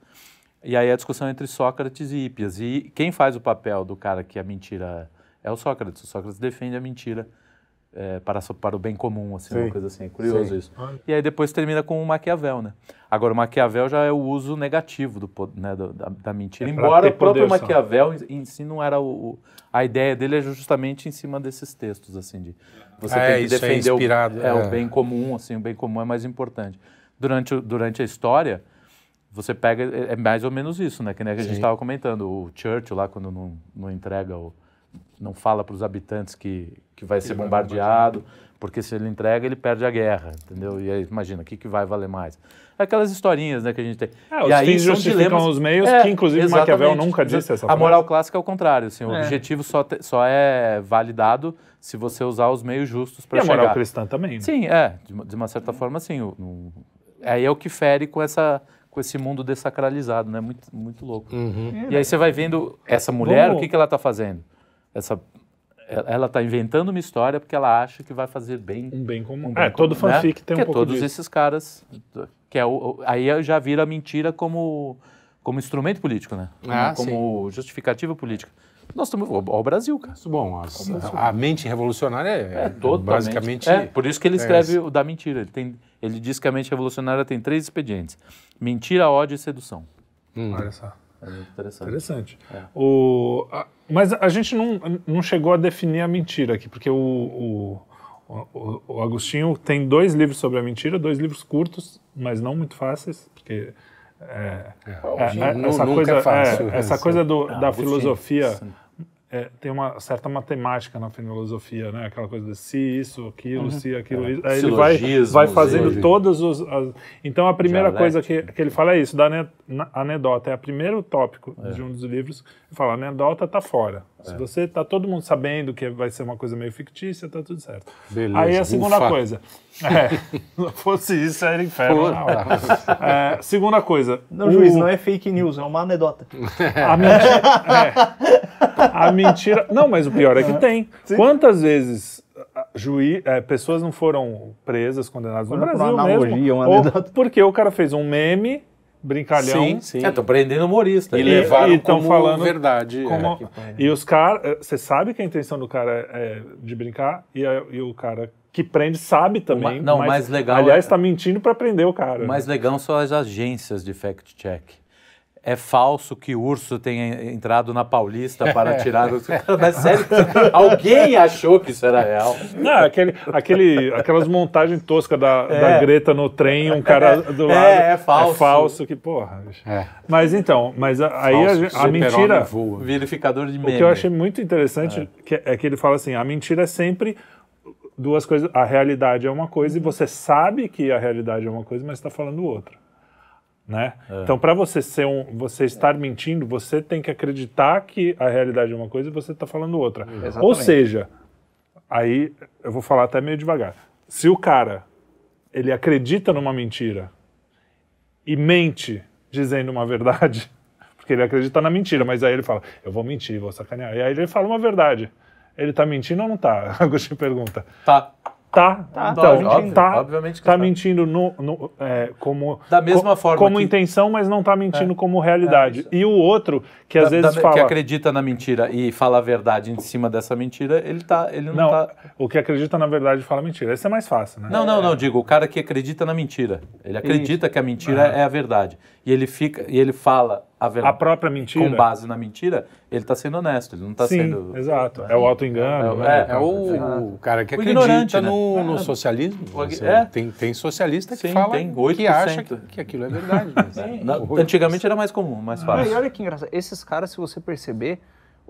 C: E aí a discussão entre Sócrates e Hípias. E quem faz o papel do cara que a mentira é o Sócrates. O Sócrates defende a mentira é, para, para o bem comum, assim, uma coisa assim. É curioso
D: Sim.
C: isso. E aí depois termina com o Maquiavel, né? Agora, o Maquiavel já é o uso negativo do, né, da, da mentira.
A: É
C: Embora o próprio
A: poder só.
C: Maquiavel em, em si não era o, o- A ideia dele é justamente em cima desses textos, assim, de você
D: É,
C: tem que
D: é
C: defender
D: inspirado,
C: o, é,
D: é.
C: o bem comum, assim, o bem comum é mais importante. Durante, durante a história, você pega, é é mais ou menos isso, né? Que nem a gente estava comentando, o Churchill lá, quando não, não entrega, o, não fala para os habitantes que, que vai ser
A: vai
C: bombardeado, porque se ele entrega, ele perde a guerra, entendeu? E aí, imagina, o que, que vai valer mais? Aquelas historinhas né, que a gente tem.
A: É, os
C: e aí são
A: justificam
C: dilemas-
A: os meios,
C: É,
A: que inclusive Maquiavel nunca disse essa
C: A
A: frase.
C: moral clássica é o contrário, assim, o
B: É.
C: objetivo só, te- só é validado se você usar os meios justos
A: E
C: para
A: a moral
C: chegar.
A: cristã também, né?
C: Sim, é, de uma, de uma certa forma, sim. o- no- aí é o que fere com, essa, com esse mundo dessacralizado, né? Muito, muito louco.
D: Uhum.
C: E aí você vai vendo essa mulher,
A: Vamos-
C: o que, que ela está fazendo? Essa, ela está inventando uma história porque ela acha que vai fazer bem.
A: Um bem comum.
C: um bem
A: é, todo
C: comum, né?
A: fanfic tem um
C: que é
A: pouco
C: todos
A: disso.
C: esses caras, que é o, aí já vira a mentira como, como instrumento político, né? Como,
D: Ah,
C: como justificativa política. Nós estamos, ó, ó, o Brasil, cara.
D: Bom, as- a, a mente revolucionária é,
C: É, totalmente.
D: basicamente.
C: É, por isso que ele
D: é
C: escreve
D: essa.
C: o da mentira. Ele, tem, ele diz que a mente revolucionária tem três expedientes: mentira, ódio e sedução.
D: Hum.
A: Olha só.
C: É muito interessante.
A: Interessante.
C: É.
A: O, a- mas a gente não, não chegou a definir a mentira aqui, porque o, o, o, o Agostinho tem dois livros sobre a mentira, dois livros curtos, mas não muito fáceis, porque é, é, é,
D: nu-
A: essa
D: nunca
A: coisa,
D: é fácil,
A: é, essa (laughs) coisa do-
C: Ah,
A: da
C: Agostinho,
A: filosofia
C: sim.
A: É, tem uma certa matemática na filosofia, né? Aquela coisa de se isso, aquilo, se aquilo, isso. Aí ele vai, vai fazendo todos os. as- então a primeira coisa que, que ele fala é isso, da anedota. É o primeiro tópico de um dos livros. Ele fala, a anedota tá fora. Se você tá todo mundo sabendo que vai ser uma coisa meio fictícia, tá tudo certo.
D: Beleza,
A: Aí a segunda
D: ufa.
A: coisa. É, (laughs) se fosse isso, era inferno. Hora. É, segunda coisa.
B: Não,
A: o-
B: juiz, não é fake news, é uma anedota.
A: a (laughs) mentira, é. A mentira. Não, mas o pior é que tem. Quantas vezes ah, juiz, é, pessoas não foram presas, condenadas no Brasil
B: uma analogia,
A: mesmo?
B: uma anedota.
A: porque o cara fez um meme, brincalhão.
D: Sim, sim.
C: É, tô prendendo humorista.
D: E
A: E-
D: levaram
A: e
D: como
A: falando
D: verdade.
A: como-
D: é.
A: E os caras. Você sabe que a intenção do cara é de brincar, e, a- e o cara que prende sabe também.
C: ma- não,
A: mas,
C: mais legal
A: Aliás,
C: é-
A: está mentindo para prender o cara.
C: O mais legal são as agências de fact-check. É falso que o urso tenha entrado na Paulista para (laughs) tirar o... (laughs) Mas sério, alguém achou que isso era real.
A: Não, aquele, aquele, aquelas montagens toscas da, da Greta no trem, um cara do lado.
C: É, é falso.
A: É falso, que porra.
D: É.
A: Mas então, mas a- aí a, a mentira.
D: voa.
C: Verificador de
A: O
C: meme.
A: que eu achei muito interessante que- é que ele fala assim: a mentira é sempre duas coisas. A realidade é uma coisa e você sabe que a realidade é uma coisa, mas está falando outra. Né? Então, para você ser um, você estar mentindo, você tem que acreditar que a realidade é uma coisa e você está falando outra. Ou
B: Exatamente.
A: seja, aí eu vou falar até meio devagar. Se o cara ele acredita numa mentira e mente dizendo uma verdade, (laughs) porque ele acredita na mentira, mas aí ele fala, eu vou mentir, vou sacanear. E aí ele fala uma verdade. Ele tá mentindo ou não tá? (laughs) Agostinho pergunta.
C: Tá.
A: Tá,
B: Tá,
A: então,
B: tá mentindo.
A: tá,
C: Obviamente que
A: tá
C: tá.
A: mentindo no, no- é, como
C: Da mesma
A: co-
C: forma
A: como
C: que-
A: intenção, mas não tá mentindo como realidade.
C: É, isso.
A: e o outro que às
C: Da-
A: vezes
C: da-
A: fala
C: Que acredita na mentira e fala a verdade em cima dessa mentira, ele, tá, ele não,
A: não,
C: tá...
A: o que acredita na verdade fala mentira. Esse é mais fácil, né?
C: Não, não, não, digo, o cara que acredita na mentira. Ele acredita que a mentira é a verdade. E ele fica, e ele fala a
A: A
C: verdade
A: própria mentira.
C: com base na mentira, ele está sendo honesto, ele não está sendo...
A: exato. É o auto-engano.
C: É,
A: né?
D: É o, o cara que
C: O
D: acredita
C: ignorante, né?
D: no, no
C: É.
D: socialismo.
C: O-
D: Você-
C: é.
D: Tem, tem socialista que
C: Sim,
D: fala
C: tem,
D: que
C: 8%.
D: acha que, que aquilo é verdade. (laughs) mas-
C: Na- antigamente era mais comum, mais fácil.
B: e olha que engraçado, esses caras, se você perceber,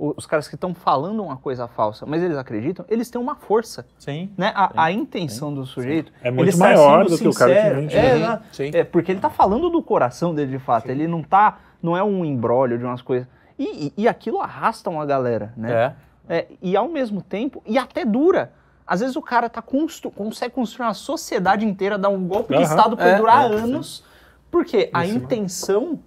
B: os caras que estão falando uma coisa falsa, mas eles acreditam, eles têm uma força.
C: Sim.
B: Né? A, a intenção do sujeito.
A: É muito
B: ele está
A: maior
B: sendo
A: do que o cara que
B: sincero.
A: mente,
B: É,
A: né?
D: Sim.
B: É, porque ele tá falando do coração dele de fato. Ele não tá. Não é um embrólio de umas coisas. E, e- e aquilo arrasta uma galera, né?
C: É.
B: É, e ao mesmo tempo, e até dura. Às vezes o cara tá constru consegue construir uma sociedade inteira, dar um golpe de
A: Aham.
B: Estado pra
C: É,
B: durar
C: é,
B: anos. Porque a
A: Isso, né?
B: intenção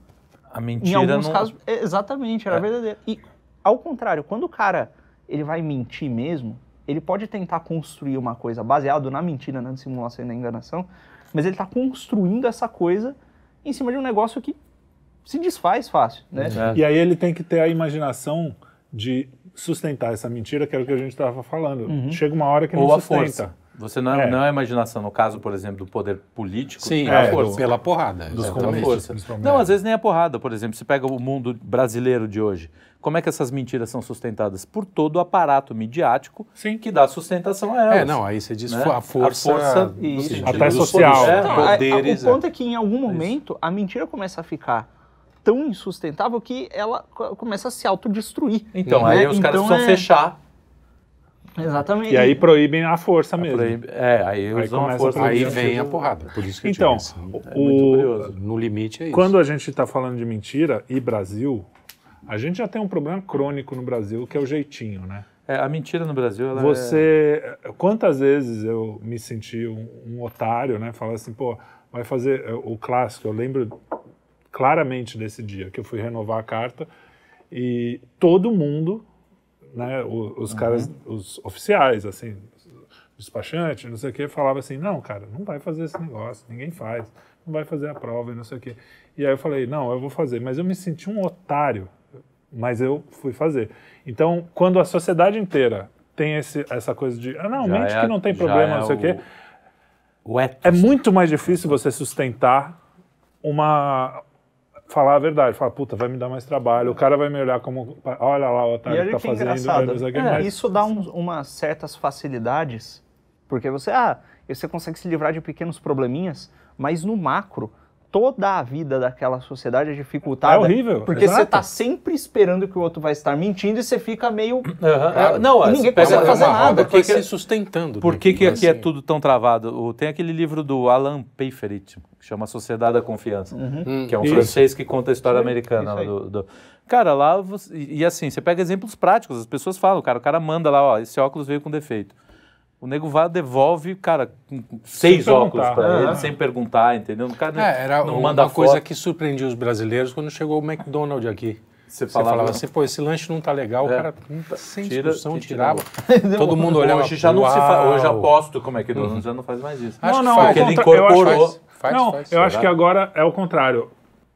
C: A
B: em
C: mentira
B: alguns
C: não...
B: casos, é, exatamente, era
C: É.
B: verdadeiro. E ao contrário, quando o cara ele vai mentir mesmo, ele pode tentar construir uma coisa baseado na mentira, na dissimulação e na enganação, mas ele está construindo essa coisa em cima de um negócio que se desfaz fácil, né?
A: E aí ele tem que ter a imaginação de sustentar essa mentira, que era o que a gente estava falando.
B: Uhum.
A: Chega uma hora que não
C: Ou a
A: sustenta.
C: força. Você não é,
A: É.
C: não é imaginação. No caso, por exemplo, do poder político,
D: Sim,
C: é
A: é,
C: força.
D: do- pela porrada.
C: Dos força. Não, às vezes nem a porrada. Por exemplo, você pega o mundo brasileiro de hoje. Como é que essas mentiras são sustentadas? Por todo o aparato midiático
A: Sim.
C: que dá sustentação a elas.
D: É, não, aí você diz
C: Né?
D: a força,
C: A força
B: e-
A: Até social.
D: poderes,
C: É.
B: A- a-
D: poderes,
B: o ponto é que em algum momento a mentira começa a ficar tão insustentável que ela co- começa a se autodestruir.
C: Então,
B: Né?
C: aí os caras
B: Então
C: precisam
B: é-
C: fechar.
B: Exatamente.
A: E aí proíbem a força mesmo.
C: proíbe- É, aí
A: Aí
C: usam a
A: a
C: força.
A: proibir.
D: Aí vem a porrada. Por isso que eu
A: Então,
D: disse.
C: muito
A: o,
C: curioso.
D: no limite é isso.
A: quando a gente está falando de mentira e Brasil, a gente já tem um problema crônico no Brasil, que é o jeitinho, né?
C: É, a mentira no Brasil, ela é...
A: Você, quantas vezes eu me senti um, um otário, né? Falar assim, pô, vai fazer é, o clássico. Eu lembro claramente desse dia que eu fui renovar a carta e todo mundo, né? o- Os caras, os oficiais, assim, despachante, não sei o que, falava assim, não, cara, não vai fazer esse negócio, ninguém faz, não vai fazer a prova e não sei o que. E aí eu falei, não, eu vou fazer, mas eu me senti um otário, mas eu fui fazer. Então, quando a sociedade inteira tem esse, essa coisa de, ah, não,
C: Já
A: mente
C: é-
A: que não tem problema,
C: é
A: não sei o quê,
C: O
A: é muito mais difícil você sustentar uma. Falar a verdade, falar, puta, vai me dar mais trabalho, o cara vai me olhar como, olha lá o otário que tá
B: que
A: fazendo, o quê,
B: É, Isso dá uns- umas certas facilidades, porque você, ah, você consegue se livrar de pequenos probleminhas, mas no macro, toda a vida daquela sociedade é dificultada.
A: É horrível,
B: Porque
A: exato.
B: você tá sempre esperando que o outro vai estar mentindo e você fica meio.
C: Aham. Não,
B: E
C: você
B: ninguém consegue fazer
D: é uma
B: nada,
C: porque que-
D: se sustentando.
C: Por
D: né?
C: que, que aqui é
D: Assim,
C: tudo tão travado? O- Tem aquele livro do Alan Peiferit, que chama Sociedade da Confiança,
D: Hum,
C: que é um
A: Isso.
C: francês que conta a história americana.
B: isso
C: do- do- Cara, lá, você- e e assim, você pega exemplos práticos, as pessoas falam, cara, o cara manda lá, ó, esse óculos veio com defeito. O nego vai, devolve, cara, seis
A: perguntar.
C: óculos pra
A: Aham.
C: ele, sem perguntar, entendeu? O cara
D: É, era
C: não
D: uma
C: manda
D: coisa
C: foto.
D: que surpreendia os brasileiros quando chegou o McDonald's aqui.
C: Você
D: Você
C: falava,
D: falava assim, pô, esse lanche não tá legal,
C: É.
D: o cara hum, sem
C: Tira-
D: discussão tirava. (laughs) Todo mundo olhava.
C: Hoje já não se faz, hoje aposto como é que o já não faz mais isso.
D: Acho
A: não,
D: que
A: não,
C: Porque ele
A: acho-
C: incorporou.
D: Faz, faz,
A: não,
D: faz.
A: eu acho
C: será?
A: que agora é o contrário.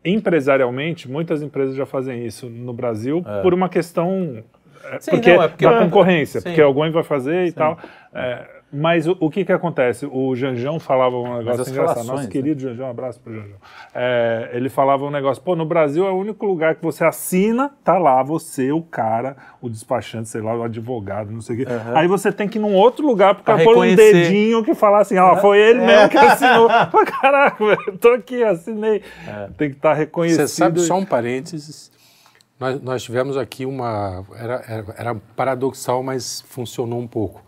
A: Empresarialmente, muitas empresas já fazem isso no Brasil por uma questão. É,
C: Sim,
A: porque,
C: não, é porque-
A: da concorrência,
C: Sim.
A: porque alguém vai fazer e tal. É, mas o, o que que acontece? O Janjão falava um negócio
C: as
A: engraçado.
C: relações,
A: Nosso
C: né?
A: querido Janjão, um abraço pro Janjão. É, ele falava um negócio, pô, no Brasil é o único lugar que você assina, tá lá você, o cara, o despachante, sei lá, o advogado, não sei o quê. Aí você tem que ir num outro lugar pro cara
C: Pra
A: pôr um dedinho que falar assim, ó, foi ele mesmo que (laughs) assinou. Pô, Caraca, (laughs) velho, tô aqui, assinei. Tem que estar reconhecido.
D: Você sabe, só um parênteses, nós, nós tivemos aqui uma. Era, era, era paradoxal, mas funcionou um pouco.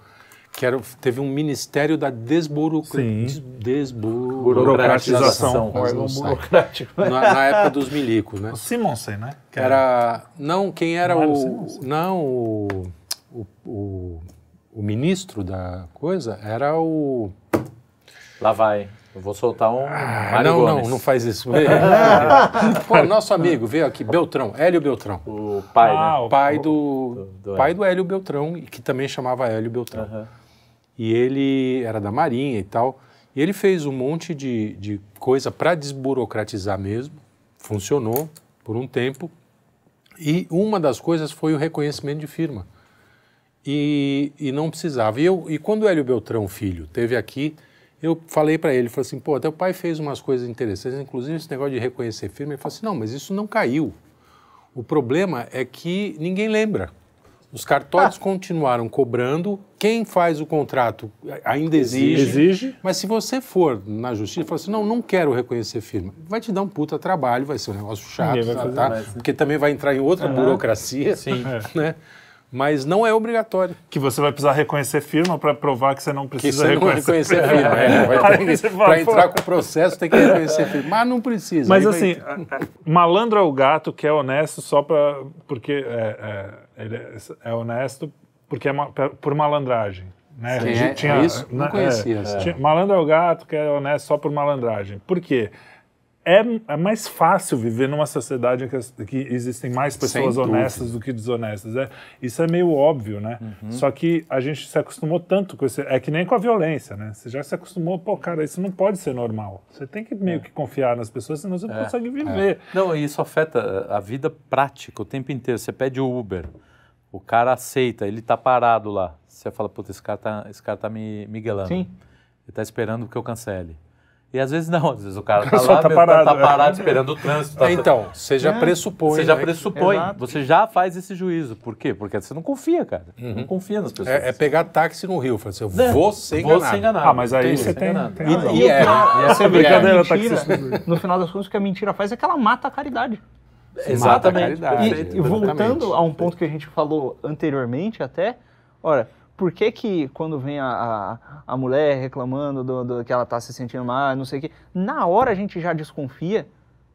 D: Que era, teve um Ministério da desburocra...
A: Sim.
D: des- desburocratização.
C: Burocratização.
D: Mas não
B: órgão
D: sai.
B: burocrático.
D: Na, na época dos milicos, né?
A: O Simonsen, né? Que
D: Era. Não, quem era
A: Não era o
D: o. Não, o, o, o, o ministro da coisa era o.
C: Lá vai. Eu vou soltar um.
D: Ah,
C: Mário
D: não,
C: Gomes.
D: não, não faz isso. (laughs) Pô, nosso amigo veio aqui, Beltrão, Hélio Beltrão.
C: O pai,
A: Ah,
C: né?
A: o-
D: Pai do,
C: do
D: pai do Hélio Beltrão, e que também chamava Hélio Beltrão.
C: Aham.
D: E ele era da Marinha e tal. E ele fez um monte de, de coisa para desburocratizar mesmo. Funcionou por um tempo. E uma das coisas foi o reconhecimento de firma. E, e não precisava. E, eu, e quando o Hélio Beltrão, filho, teve aqui, eu falei para ele, falei assim, pô, teu pai fez umas coisas interessantes, inclusive esse negócio de reconhecer firma. Ele falou assim, não, mas isso não caiu. O problema é que ninguém lembra. Os cartórios continuaram cobrando. Quem faz o contrato ainda exige.
A: Exige.
D: Mas se você for na justiça e falar assim, não, não quero reconhecer firma, vai te dar um puta trabalho, vai ser um negócio chato, tá,
C: mais, né?
D: porque também vai entrar em outra burocracia,
C: Sim.
D: né? Mas não é obrigatório.
A: Que você vai precisar reconhecer firma para provar que você não precisa
D: você não
A: reconhecer.
D: reconhecer a firma. É, (laughs)
A: fala,
D: entrar com o processo tem que reconhecer firma. Mas não precisa.
A: Mas
D: Aí vai-
A: assim, (laughs) malandro é o gato que é honesto só para porque é, é, ele é, é honesto porque é ma- por malandragem. Né?
D: Sim,
A: A gente
D: é- é isso? Não
A: né,
D: conhecia essa.
A: tinha- malandro é o gato que é honesto só por malandragem. Por quê? É, é mais fácil viver numa sociedade em que, que existem mais pessoas honestas do que desonestas. É, isso é meio óbvio, né?
D: Uhum.
A: Só que a gente se acostumou tanto com isso. É que nem com a violência, né? Você já se acostumou, pô, cara, isso não pode ser normal. Você tem que
D: É.
A: meio que confiar nas pessoas, senão você não consegue viver.
C: Não, e isso afeta a vida prática o tempo inteiro. Você pede o Uber, o cara aceita, ele tá parado lá. Você fala, puta, esse cara tá, esse cara tá me miguelando.
B: Sim.
C: Ele tá esperando que eu cancele. E às vezes não, às vezes o cara (laughs) tá
A: só
C: lá,
A: tá parado,
C: tá,
A: é.
C: parado (laughs) esperando o trânsito. tá-
D: Então, você já
B: É.
D: pressupõe.
C: você já
D: né?
C: pressupõe,
B: Exato.
C: você já faz esse juízo. Por quê? Porque você não confia, cara. Não confia nas pessoas.
D: É, é pegar táxi no Rio. Falar assim, eu
C: Né?
D: vou ser
C: Vou
D: enganado.
C: ser enganado.
A: Ah, mas aí você tem,
C: enganado.
A: tem
B: E, e
D: E é.
B: pior,
D: E
B: essa
A: brincadeira,
B: mentira,
A: taxista.
B: no final das contas, o que a mentira faz é que ela mata a caridade.
C: Exatamente.
D: Mata a caridade.
B: E, e voltando a um ponto que a gente falou anteriormente até, ora, por que que quando vem a, a, a mulher reclamando do, do- que ela tá se sentindo mal, não sei o quê, na hora a gente já desconfia?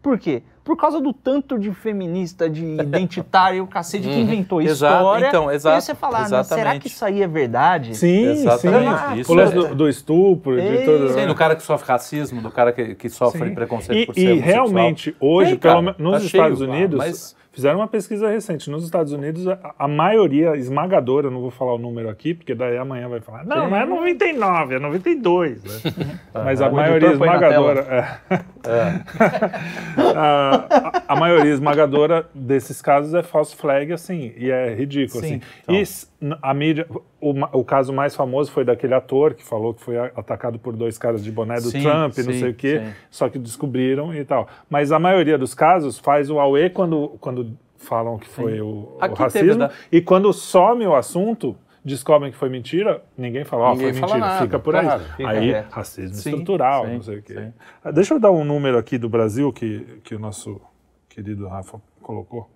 B: Por quê? Por causa do tanto de feminista, de (laughs) identitário, o cacete que inventou
C: Exato,
B: história.
C: então, exato,
B: E você fala, ah, não, será que isso aí é verdade?
A: Sim,
C: Exatamente,
A: sim.
C: isso
A: o lance
C: é-
A: do, do estupro, de
B: Ei,
A: tudo.
C: Sim, do cara que sofre racismo, do cara que, que sofre
A: Sim.
C: preconceito
A: E,
C: por ser
A: e realmente, hoje, pelo
C: cara,
A: menos nos
C: tá cheio,
A: Estados
C: ah,
A: Unidos,
C: mas-
A: fizeram uma pesquisa recente. Nos Estados Unidos, a, a maioria esmagadora, não vou falar o número aqui, porque daí amanhã vai falar, não, não é 99, é 92. Né? (laughs) Mas a
B: O
A: maioria esmagadora. é. (laughs) a, a- a maioria esmagadora desses casos é false flag, assim, e é ridículo.
C: Sim,
A: assim.
C: então.
A: E a mídia. O, o caso mais famoso foi daquele ator que falou que foi atacado por dois caras de boné do
C: Sim,
A: Trump, não
C: sim,
A: sei o quê,
C: sim.
A: só que descobriram e tal. Mas a maioria dos casos faz o AUE quando, quando falam que foi o, o racismo,
C: da-
A: e quando some o assunto. Descobrem que foi mentira, ninguém fala, ó,
D: Ninguém
A: foi mentira,
D: nada,
A: fica por
D: claro.
A: aí.
B: Fica
A: aí,
B: quieto.
A: racismo
C: Sim,
A: estrutural,
C: sim,
A: não sei o quê.
C: sim.
A: Ah, Deixa eu dar um número aqui do Brasil que, que o nosso querido Rafa colocou.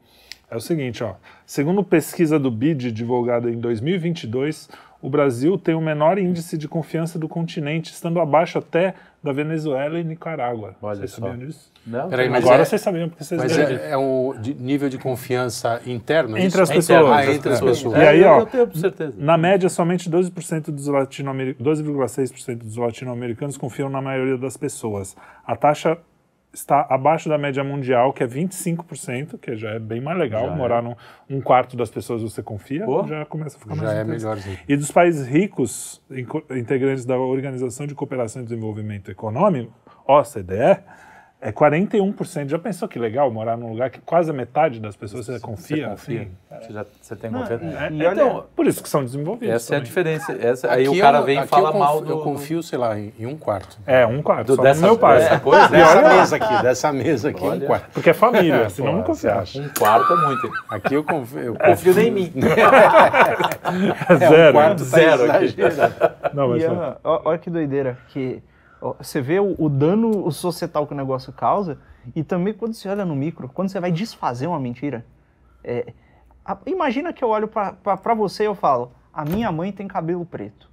A: É o seguinte, ó. Segundo pesquisa do BID divulgada em 2022, o Brasil tem o menor índice de confiança do continente, estando abaixo até da Venezuela e Nicarágua.
C: Olha
A: vocês
C: só.
A: sabiam disso?
C: Não,
D: Peraí, mas
A: Agora
D: é-
A: vocês sabiam, porque vocês
D: Mas é, é um de- nível de confiança interno? é
A: Entre
D: isso?
A: as
C: É
A: pessoas.
D: Ah, entre as
A: É.
D: pessoas.
A: E aí,
C: eu,
A: ó,
C: eu tenho certeza.
A: Na média, somente 12% dos latino-americanos, 12,6% dos latino-americanos confiam na maioria das pessoas. A taxa está abaixo da média mundial, que é 25%, que já é bem mais legal.
C: Já é.
A: Morar num um quarto das pessoas você confia,
C: Pô.
A: já começa a ficar
D: Já
A: mais
D: é melhorzinho.
A: E dos países ricos, integrantes da Organização de Cooperação e Desenvolvimento Econômico, OCDE, é 41%. Já pensou que legal morar num lugar que quase a metade das pessoas você confia?
C: Você confia.
A: assim?
C: Você, já, você tem confiança.
A: É,
B: E
A: então, por isso que são desenvolvidos.
C: Essa é a
A: também.
C: diferença. Essa, aí o cara
D: eu-
C: vem e fala
D: eu confio,
C: mal do...
D: Eu confio, sei lá, em, um quarto.
A: É, um quarto,
C: do,
A: só
C: dessa,
A: no meu pai.
C: dessa coisa.
D: Dessa mesa aqui, dessa mesa aqui,
C: Olha.
D: um quarto.
A: Porque é família, senão
C: Pô,
A: não confia.
C: Um quarto é muito.
D: Aqui eu confio. Eu
C: Confio nem em mim. (laughs)
A: É (laughs) zero.
D: um quarto tá
C: Zero aqui.
D: exagerado.
A: Não, mas
B: E,
A: é.
B: ó, ó- olha que doideira, que você vê o, o dano societal que o negócio causa e também quando você olha no micro, quando você vai desfazer uma mentira. é, a- imagina que eu olho pra você e eu falo, a minha mãe tem cabelo preto.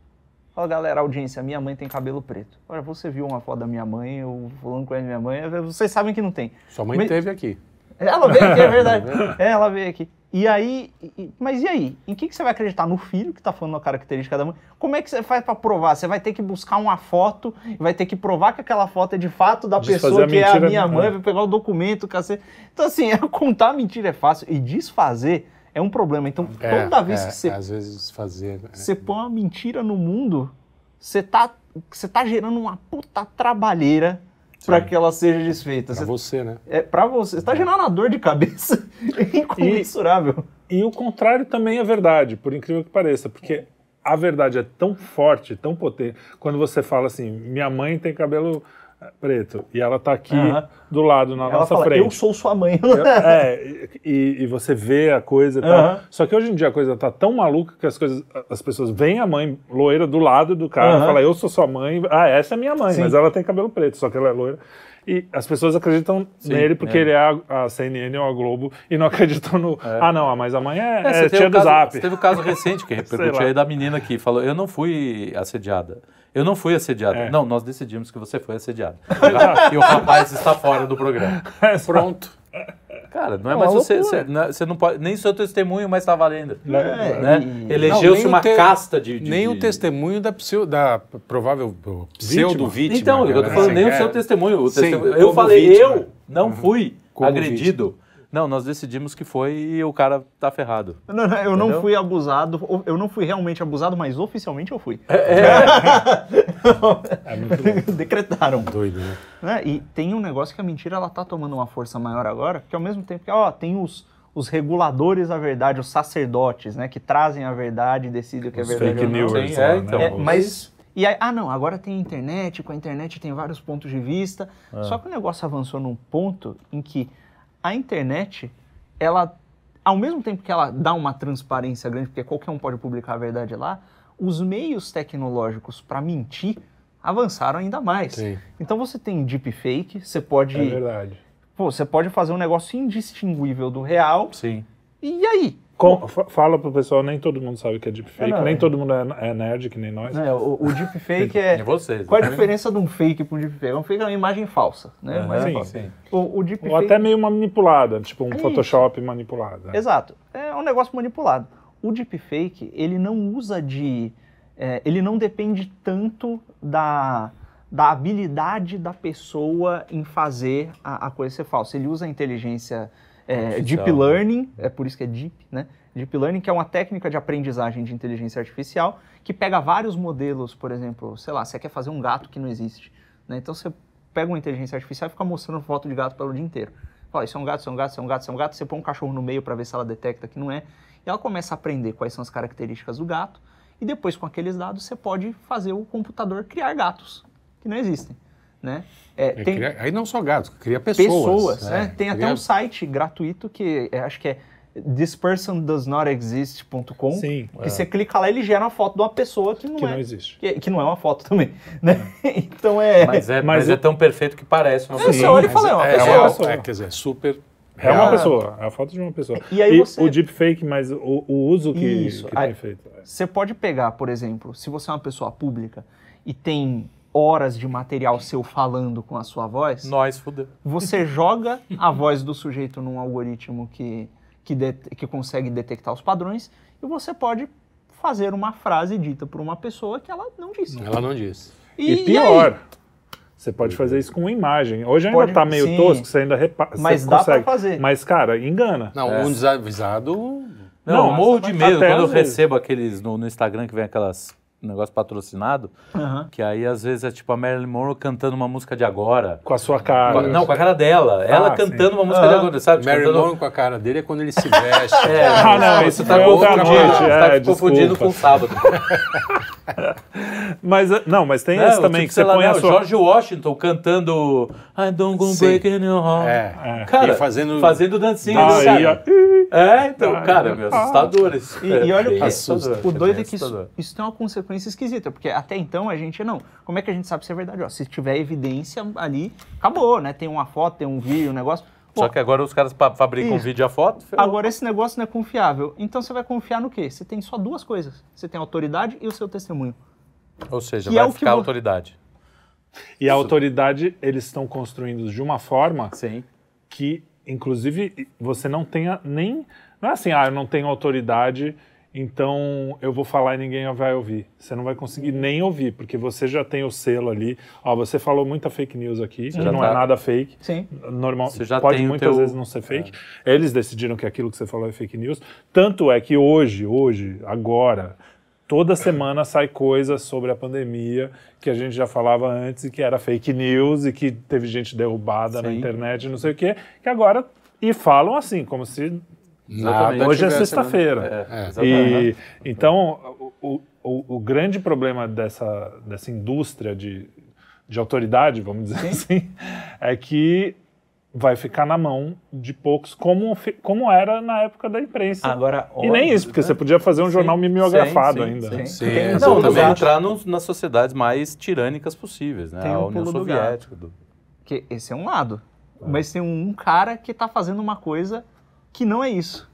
B: Fala, galera, audiência, a minha mãe tem cabelo preto. Olha, você viu uma foto da minha mãe, eu falando com a minha mãe, vocês sabem que não tem.
D: Sua mãe
B: Mas-
D: teve aqui.
B: Ela veio aqui, é verdade. É, ela veio aqui. E aí, mas e aí? Em que, que você vai acreditar? No filho que tá falando a característica da mãe? Como é que você faz pra provar? Você vai ter que buscar uma foto, vai ter que provar que aquela foto é de fato da
A: Desfazer
B: pessoa que é a minha
A: né?
B: mãe, vai pegar o documento, cacete. Então, assim, (laughs) contar mentira é fácil e desfazer é um problema. Então,
D: É,
B: toda vez
D: é,
B: que você
D: Às vezes fazer. é.
B: você põe uma mentira no mundo, você tá, você tá gerando uma puta trabalheira pra que ela seja desfeita.
D: Pra
B: Você,
D: né?
B: é pra você. Você tá gerando uma dor de cabeça (laughs) incomensurável.
A: E o contrário também é verdade, por incrível que pareça, porque a verdade é tão forte, tão potente. Quando você fala assim, minha mãe tem cabelo preto, e ela tá aqui do lado, na
B: Ela
A: nossa
B: fala,
A: frente.
B: eu sou sua mãe.
A: É, e, e você vê a coisa e tal. Só que hoje em dia a coisa tá tão maluca que as coisas, as pessoas veem a mãe loira do lado do cara, fala, eu sou sua mãe, ah, essa é minha mãe,
B: Sim.
A: mas ela tem cabelo preto, só que ela é loira. E as pessoas acreditam nele porque
C: é.
A: ele é a, a CNN ou a Globo e não (laughs) acreditam no. Ah, não, mas a mãe é,
C: É,
A: é tia do
C: caso,
A: Zap.
C: teve o caso recente que (laughs) repercutiu aí da menina que falou: Eu não fui assediada. Eu não fui assediada.
A: É.
C: Não, nós decidimos que você foi assediada. (laughs) e o rapaz está fora do programa.
D: Pronto.
C: Cara, não é,
B: É
C: mais você. Você não, é- você não pode. Nem seu testemunho mais está valendo.
B: É,
C: Né? Elegeu-se uma
D: te-
C: casta de. de-
D: Nem o testemunho da, pseu- da provável pseudo-vítima.
C: Então, eu tô
D: né?
C: falando nem o
D: É.
C: seu testemunho. O
D: Sim,
C: testemunho- eu falei,
D: vítima.
C: eu não fui
D: Como
C: agredido. Não, nós decidimos que foi e o cara tá ferrado.
B: Não, não, eu não
C: Entendeu?
B: fui abusado, eu não fui realmente abusado, mas oficialmente eu fui.
A: É (laughs) muito louco. (laughs)
B: Decretaram.
D: Doido, né?
B: né? E tem um negócio que a mentira ela tá tomando uma força maior agora, que ao mesmo tempo que ó, tem os, os reguladores da verdade, os sacerdotes, né, que trazem a verdade e decidem o que é
A: Os
B: verdade
A: fake
B: ou não.
A: news, lá,
C: é,
A: né?
C: então.
B: É, mas e aí, ah não, agora tem a internet, com a internet tem vários pontos de vista.
C: Ah.
B: Só que o negócio avançou num ponto em que a internet, ela, ao mesmo tempo que ela dá uma transparência grande, porque qualquer um pode publicar a verdade lá, os meios tecnológicos para mentir avançaram ainda mais.
D: Sim.
B: Então você tem deepfake, você pode,
A: É verdade.
B: pô, você pode fazer um negócio indistinguível do real.
C: Sim.
B: E aí?
A: Com- fa- fala pro pessoal, nem todo mundo sabe o que é deepfake,
B: É, não,
A: nem
B: é.
A: todo mundo é, é nerd, que nem nós.
B: Né, o, o deepfake (laughs) é
C: vocês.
B: Qual é a
C: né?
B: diferença de um fake para um deepfake? Um fake é uma imagem falsa, né?
C: Aham,
B: Imagem
A: sim,
B: falsa.
C: sim.
B: O, o deepfake...
A: Ou até meio manipulada, tipo um
B: É
A: Photoshop manipulado. né?
B: Exato. É um negócio manipulado. O deepfake, ele não usa de... é, ele não depende tanto da, da habilidade da pessoa em fazer a, a coisa ser falsa. Ele usa a inteligência é,
C: Artificial,
B: deep learning, é por isso que é deep, né? Deep learning, que é uma técnica de aprendizagem de inteligência artificial que pega vários modelos, por exemplo, sei lá, você quer fazer um gato que não existe, né? Então você pega uma inteligência artificial e fica mostrando foto de gato pelo dia inteiro. Fala, isso é um gato, isso é um gato, isso é um gato, isso é um gato. Você põe um cachorro no meio para ver se ela detecta que não é. E ela começa a aprender quais são as características do gato. E depois, com aqueles dados, você pode fazer o computador criar gatos que não existem, né? É,
D: É,
B: tem
D: cria- aí não só gatos, cria pessoas.
B: pessoas,
D: é,
B: né? Tem até
D: cria-
B: um site gratuito que é, acho que é thispersondoesnotexist.com
A: Sim,
B: que você clica lá ele gera uma foto de uma pessoa que não
A: que
B: é
A: não existe.
B: que, que não é uma foto também, né? (laughs) Então é
C: Mas é,
A: Mas
C: mas é tão perfeito que parece uma
B: É,
C: pessoa.
B: olha e fala, é uma
D: é,
B: pessoa.
D: uma-
A: pessoa.
D: é, quer dizer, super.
A: É uma
B: Ah.
A: pessoa, é a foto de uma pessoa.
B: E aí você-
A: o deepfake, mas o, o uso que,
B: Isso,
A: que
B: aí-
A: tem feito. é.
B: Você pode pegar, por exemplo, se você é uma pessoa pública e tem horas de material seu falando com a sua voz,
C: Nós fudeu.
B: você (laughs) joga a voz do sujeito num algoritmo que, que, de- que consegue detectar os padrões e você pode fazer uma frase dita por uma pessoa que ela não disse.
D: Ela não disse.
A: E, pior, você pode fazer isso com imagem. Hoje ainda
B: Pode-
A: tá meio
B: sim.
A: tosco, você ainda repara.
B: Mas dá
A: consegue.
B: pra fazer.
A: Mas, cara, engana.
D: Não,
C: É.
D: um desavisado.
C: Não,
A: Não,
C: morro de medo quando eu
A: vezes.
C: recebo aqueles no, no Instagram que vem aquelas negócio patrocinado,
B: Aham.
C: que aí às vezes é tipo a Marilyn Monroe cantando uma música de agora.
A: Com a sua cara.
C: Com a- não, com a cara dela. Ela
A: sim.
C: cantando uma música de
B: Ah.
C: agora, sabe?
D: Mary
C: Cantando-
D: Monroe com a cara dele é quando ele se (laughs) veste.
C: É,
A: Ah, não,
C: você
A: isso
C: tá você
A: é,
C: tá confundindo
A: desculpa.
C: com o sábado. (laughs) (laughs)
A: Mas, não, mas tem
C: Não,
A: esse também,
C: tipo,
A: que você
C: lá,
A: põe
C: não,
A: a sua...
C: George Washington cantando I don't go
D: Sim.
C: breaking your heart.
D: É.
C: Cara,
D: E fazendo-
C: fazendo dancinha.
A: Ah,
C: cara.
A: e a-
C: É, então,
A: Ah,
C: cara, meu, assustador isso.
B: E, e olha o que
C: assustador,
B: o doido é que isso, isso tem uma consequência esquisita, porque até então a gente não. Como é que a gente sabe se é verdade? Ó, se tiver evidência ali, acabou, né? Tem uma foto, tem um vídeo, um negócio. Pô,
C: Só que agora os caras fabricam
B: Isso.
C: vídeo e a foto. ferrou.
B: Agora esse negócio não é confiável. Então você vai confiar no quê? Você tem só duas coisas. Você tem a autoridade e o seu testemunho.
C: Ou seja,
B: que
C: vai
B: é o que
C: ficar a autoridade.
A: E a autoridade, eles estão construindo de uma forma
C: Sim.
A: que, inclusive, você não tenha nem. Não é assim, ah, eu não tenho autoridade, então eu vou falar e ninguém vai ouvir. Você não vai conseguir nem ouvir, porque você já tem o selo ali. Ó, você falou muita fake news aqui, que
C: já
A: não
C: tá-
A: é nada fake.
B: Sim.
A: Normal,
C: Você já
A: pode muitas
C: teu-
A: vezes não ser fake. Eles decidiram que aquilo que você falou é fake news. Tanto é que hoje, hoje, agora, toda semana sai coisa sobre a pandemia que a gente já falava antes e que era fake news e que teve gente derrubada na
C: Sim.
A: internet, não sei o quê, que agora e falam assim, como se Hoje é
D: tivesse-
A: sexta-feira.
C: É, exatamente.
A: E, então, o, o, o grande problema dessa, dessa indústria de, de autoridade, vamos dizer assim, é que vai ficar na mão de poucos, como, como era na época da imprensa.
B: Agora,
A: e nem isso, porque você podia fazer um jornal mimeografado
C: sim,
A: ainda.
C: sim.
D: Sim,
B: Tem-
C: Não, também entrar no- nas sociedades mais tirânicas possíveis, né?
B: Tem
C: a União
B: do
C: Soviética. do-
B: que esse é um lado. Mas tem um cara que tá fazendo uma coisa que não é isso.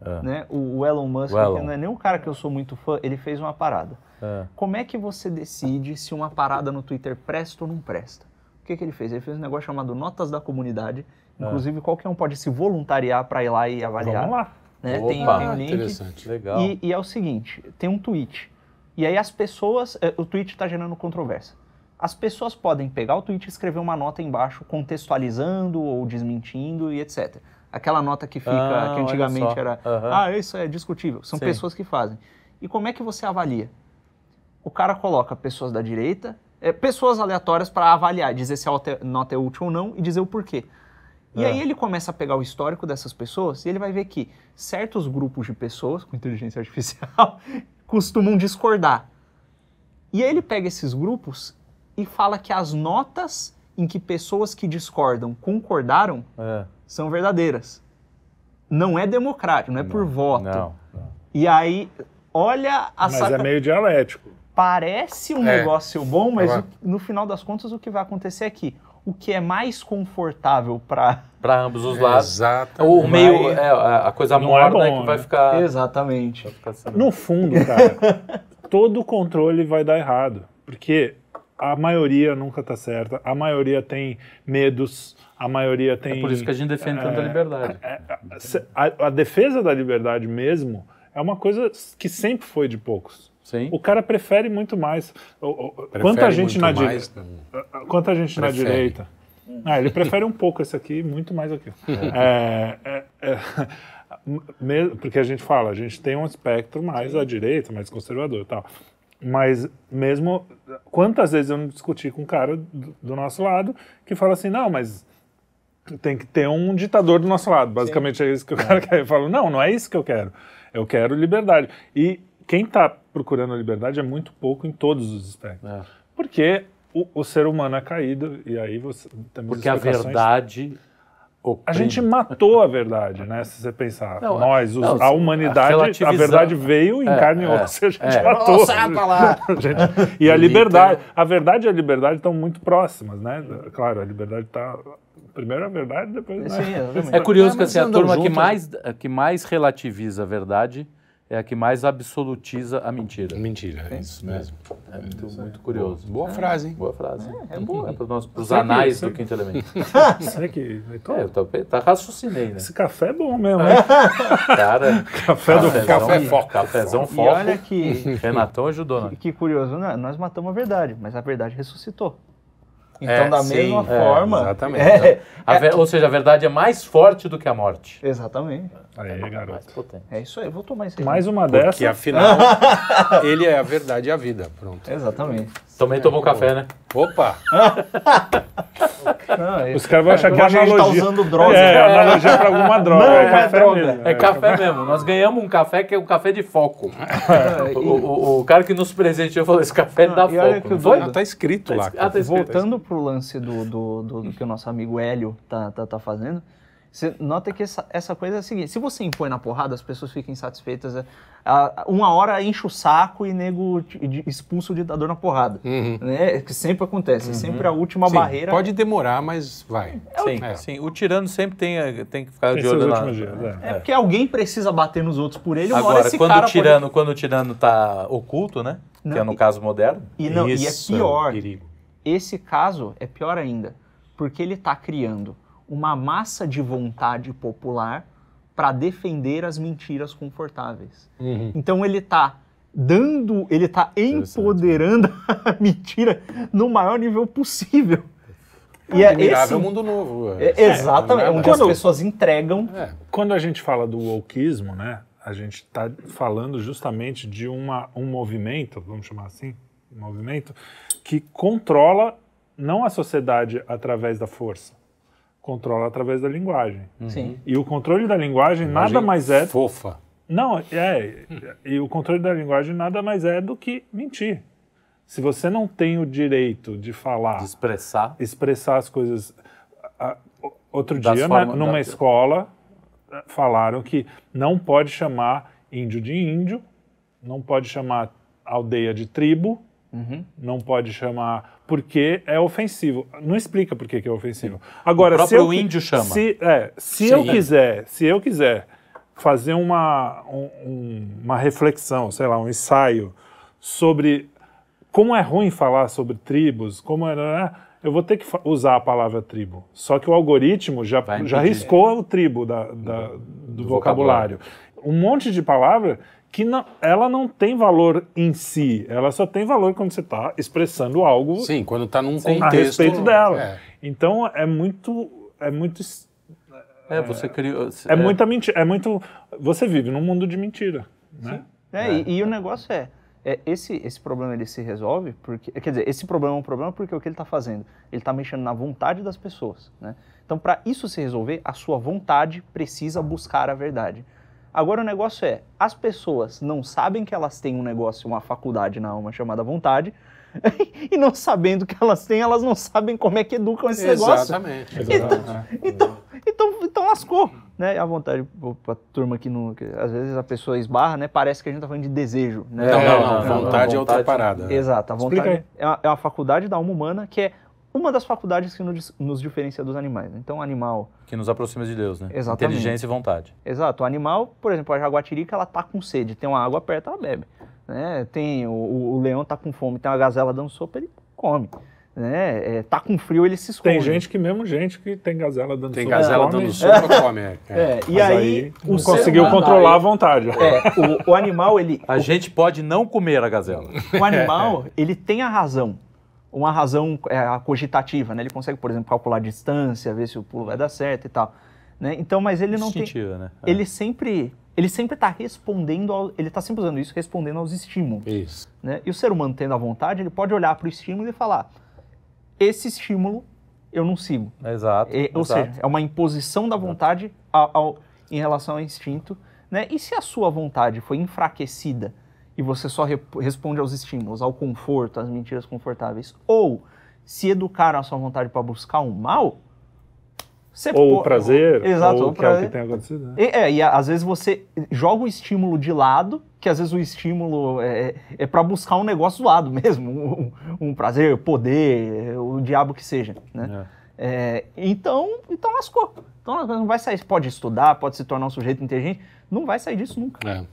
C: É.
B: Né? O, o Elon Musk,
C: O Elon.
B: que não é nem um cara que eu sou muito fã, ele fez uma parada.
C: É.
B: Como é que você decide se uma parada no Twitter presta ou não presta? O que, que ele fez? Ele fez um negócio chamado Notas da Comunidade. Inclusive, qualquer um pode se voluntariar para ir lá e avaliar.
A: Vamos lá.
B: Né?
C: Opa,
B: Tem, tem um link.
D: Interessante.
C: Legal.
B: E, e é o seguinte, tem um tweet. E aí as pessoas, eh, o tweet está gerando controvérsia. As pessoas podem pegar o tweet e escrever uma nota embaixo contextualizando ou desmentindo e etc. Aquela nota que fica,
C: Ah,
B: que antigamente era,
C: Aham.
B: ah, isso é discutível. São
C: Sim.
B: pessoas que fazem. E como é que você avalia? O cara coloca pessoas da direita, eh, pessoas aleatórias para avaliar, dizer se a nota é- é útil ou não e dizer o porquê. E
C: Ah.
B: aí ele começa a pegar o histórico dessas pessoas e ele vai ver que certos grupos de pessoas com inteligência artificial (laughs) costumam discordar. E aí ele pega esses grupos e fala que as notas em que pessoas que discordam concordaram
C: É.
B: são verdadeiras. Não é democrático, não é por voto.
C: Não, não.
B: E aí, olha a
A: Mas
B: saca...
A: é meio dialético.
B: Parece um
D: É.
B: negócio bom, mas
D: Agora-
B: o- no final das contas o que vai acontecer é que o que é mais confortável para
C: Para ambos os lados.
D: Exatamente.
C: O meio, é, a a coisa
A: Não
C: morna
A: é
C: é,
A: bom,
C: que vai
A: né?
C: ficar.
B: Exatamente.
C: vai ficar assim.
A: No fundo, cara, (laughs) todo controle vai dar errado. Porque a maioria nunca tá certa, a maioria tem medos, a maioria tem.
C: É por isso que a gente defende tanta
A: é,
C: liberdade.
A: Se- A, a defesa da liberdade mesmo é uma coisa que sempre foi de poucos.
C: Sim.
A: O cara prefere muito mais.
D: Prefere
A: Quanta gente
D: muito
A: na
D: mais,
A: direita. Quanta gente na
D: Prefere.
A: direita. Ah, ele prefere um pouco esse aqui, muito mais aqui. É, é, é, (laughs) porque a gente fala, a gente tem um espectro mais à direita, mais conservador e tal. Mas mesmo, quantas vezes eu não discuti com um cara do, do nosso lado que fala assim, não, mas tem que ter um ditador do nosso lado. Basicamente é isso que o cara quer. Eu falo, não, não é isso que eu quero. Eu quero liberdade. E quem está procurando a liberdade é muito pouco em todos os espectros.
C: É.
A: Porque o, o ser humano é caído e aí você
C: Porque a
A: explicações. A gente matou a verdade, né? Se você pensar,
C: Não,
A: nós, os-
C: não,
A: a humanidade, a
C: relativizando-
A: verdade veio em
C: É,
A: carne e
C: é,
A: osso e a gente
C: é.
A: matou.
B: lá! (laughs)
A: Gente, e a liberdade, a verdade e a liberdade estão muito próximas, né? Claro, a liberdade está primeiro a verdade, depois.
B: Sim,
A: Né?
B: exatamente.
C: É curioso
D: É,
C: que assim, a turma que
D: juntos.
C: mais, a que mais relativiza a verdade é a que mais absolutiza a mentira.
D: Mentira, é isso mesmo.
C: É muito, muito curioso.
D: Boa frase, hein?
C: Boa frase.
B: É, é boa.
C: É para os
A: Sabe
C: anais do quinto elemento. (laughs)
A: Será que. Então,
C: É, eu tô, tá raciocinei, né?
A: Esse café é bom mesmo, né? (laughs)
C: Cara,
A: Café do
C: cafezão,
D: café foco.
C: Cafezão
B: E
C: foco.
B: olha que,
C: Renatão ajudou, né?
B: que curioso, né? nós matamos a verdade, mas a verdade ressuscitou. Então,
D: É,
B: da
D: sim,
B: mesma
D: é,
B: forma.
D: exatamente. (laughs)
B: É,
C: A ver- Ou seja, a verdade é mais forte do que a morte.
B: exatamente.
A: Aí,
C: Mais
A: garoto.
C: potente.
B: É isso aí, eu vou tomar isso aí.
A: Mais uma
D: Porque
A: dessa.
D: afinal, (laughs) ele é a verdade e a vida. Pronto.
B: Exatamente.
C: Também tomou café, né?
D: Opa! (laughs)
B: Não, é-
A: Os caras vão achar que é
B: a gente tá usando droga.
A: É, (laughs) analogia pra alguma droga.
B: Não
A: é
B: é
A: café
B: droga.
A: mesmo.
C: É café mesmo. Nós ganhamos um café que é um café de foco. (laughs)
B: É,
C: O, o- o cara que nos presenteou falou: esse café dá
B: e olha
C: foco.
B: que
C: Não foi?
D: Ah, tá escrito lá.
C: Ah, tá escrito.
B: Voltando pro lance do, do, do- do que o nosso amigo Hélio tá, tá, tá fazendo, você nota que essa, essa coisa é a seguinte: se você impõe na porrada, as pessoas ficam insatisfeitas. é, a- uma hora enche o saco e nego expulsa o ditador na porrada.
D: Uhum.
B: Né? Que sempre acontece, é sempre a última
D: Sim,
B: barreira.
D: Pode demorar, mas vai.
C: Sim,
D: É.
C: sim. O tirano sempre tem, eh, tem que ficar
A: Tem
C: de olho na.
A: últimos dias. É.
B: É porque alguém precisa bater nos outros por ele, uma hora
C: Agora,
B: esse
C: quando
B: cara
C: o, tirano, quando o tirano tá oculto, né?
B: Não,
C: que é no
B: e-
C: caso moderno.
B: pode... E, não, e é
D: um
B: pior,
D: perigo.
B: esse caso é pior ainda, porque ele está criando uma massa de vontade popular para defender as mentiras confortáveis.
D: Uhum.
B: Então ele está dando, ele está empoderando (laughs) a mentira no maior nível possível. E é esse,
D: mundo novo.
B: é, exatamente, onde as
A: Quando-
B: pessoas entregam
D: É.
A: Quando a gente fala do wokeismo, né, a gente está falando justamente de uma, um movimento, vamos chamar assim, um movimento que controla não a sociedade através da força, controla através da linguagem.
B: Sim.
A: E o controle da linguagem, nada mais é
D: Fofa.
A: Não, é. E o controle da linguagem nada mais é do que mentir. Se você não tem o direito de falar,
C: De expressar.
A: expressar as coisas. Outro
C: Das
A: dia,
C: formas-
A: na- numa
C: da-
A: escola, eh, falaram que não pode chamar índio de índio, não pode chamar aldeia de tribo, não pode chamar. Porque é ofensivo. Não explica por que é ofensivo. Agora,
C: O
A: se
C: próprio
A: eu, qui-
C: índio chama.
A: Se, é, se
D: Sim.
A: eu quiser, se eu quiser fazer uma, um- um- uma reflexão, sei lá, um ensaio sobre como é ruim falar sobre tribos, como é, né, eu vou ter que usar a palavra tribo. Só que o algoritmo já, já riscou o tribo da- da- do, vocabulário. Um monte de palavra que não, ela não tem valor em si, ela só tem valor quando você está expressando algo
D: Sim, quando está num
A: a
D: contexto.
A: respeito dela.
D: É.
A: Então é muito, é muito,
C: É, você criou.
A: é muita mentira, é muito. Você vive num mundo de mentira, né?
B: É, E, e o negócio é, é, esse, esse problema ele se resolve porque, quer dizer, esse problema é um problema porque o que ele está fazendo? Ele está mexendo na vontade das pessoas, né? Então, para isso se resolver, a sua vontade precisa buscar a verdade. Agora o negócio é, as pessoas não sabem que elas têm um negócio, uma faculdade na alma chamada vontade, (laughs) e não sabendo que elas têm, elas não sabem como é que educam esse negócio.
D: Exatamente.
B: Então, então, então lascou, né? A vontade, para turma que, não, que às vezes a pessoa esbarra, né? Parece que a gente tá falando de desejo, né?
D: Não,
C: É,
D: não,
C: não,
D: não.
C: não,
D: Vontade é
C: não,
D: outra
C: vontade-
D: parada.
B: Exato, a vontade é uma, é uma faculdade da alma humana que é uma das faculdades que nos, nos diferencia dos animais. Então, o animal,
C: Que nos aproxima de Deus, né?
B: Exatamente.
C: Inteligência e vontade.
B: exato, o animal, por exemplo, a jaguatirica, ela tá com sede, tem uma água perto, ela bebe. Né? Tem o, o- o leão tá com fome, tem uma gazela dando sopa, ele come. Né? É, tá com frio, ele se esconde.
A: Tem gente que mesmo gente que tem gazela dando
D: Tem
A: sopa,
D: gazela
A: come,
D: dando sopa, (laughs) come. É.
B: É, e
A: mas
B: aí,
A: não
B: o ser
A: conseguiu controlar a vontade.
B: É, o, o animal, ele,
C: A gente pode não comer a gazela. (laughs)
B: o animal, ele tem a razão. Uma razão é, cogitativa, né? Ele consegue, por exemplo, calcular a distância, ver se o pulo vai dar certo e tal. Né? Então, mas ele não tem...
C: Né? É.
B: Ele sempre... Ele sempre está respondendo, ao, ele está sempre usando isso, respondendo aos estímulos.
D: Isso.
B: Né? E o ser humano tendo a vontade, ele pode olhar para o estímulo e falar: esse estímulo eu não sigo.
C: Exato.
B: É, ou
C: exato.
B: seja, é uma imposição da vontade ao- ao- em relação ao instinto. Né? E se a sua vontade foi enfraquecida e você só responde aos estímulos, ao conforto, às mentiras confortáveis, ou se educaram a sua vontade para buscar um mal, você
A: Ou o prazer,
B: Exato,
A: ou
B: o
A: que é o
B: prazer.
A: que tem acontecido. Né?
B: E, é, e a- às vezes você joga o estímulo de lado, que às vezes o estímulo é, é para buscar um negócio do lado (laughs) mesmo, um, um prazer, poder, o diabo que seja, né? É, então, então lascou. Então não vai sair, pode estudar, pode se tornar um sujeito inteligente, não vai sair disso nunca.
D: É.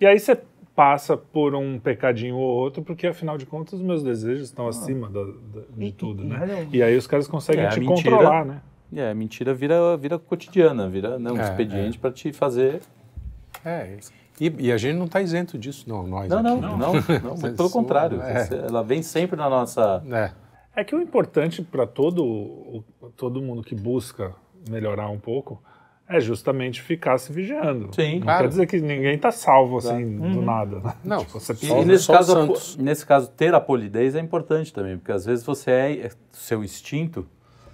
A: E aí você passa por um pecadinho ou outro, porque afinal de contas os meus desejos estão acima da- da- de
B: E-
A: tudo, né? E aí os caras conseguem
C: É,
A: te
C: mentira-
A: controlar, né?
C: É, a mentira vira, vira cotidiana, vira né, um
D: É,
C: expediente para te fazer.
D: É. E, e a gente não está isento disso, não, nós
C: Não,
D: aqui.
C: não, não, não, (laughs) muito pelo
D: Isso,
C: contrário.
D: é.
C: Você- Ela vem sempre na nossa.
D: É.
A: É que o importante para todo, o- todo mundo que busca melhorar um pouco é justamente ficar se vigiando.
C: Sim,
A: Não
D: claro.
A: quer dizer que ninguém está salvo assim
B: Uhum.
A: do nada. né?
D: Não,
A: Tipo, você
D: e-
A: precisa-
C: E nesse caso, a nesse caso, ter a polidez é importante também, porque às vezes você é, é- seu instinto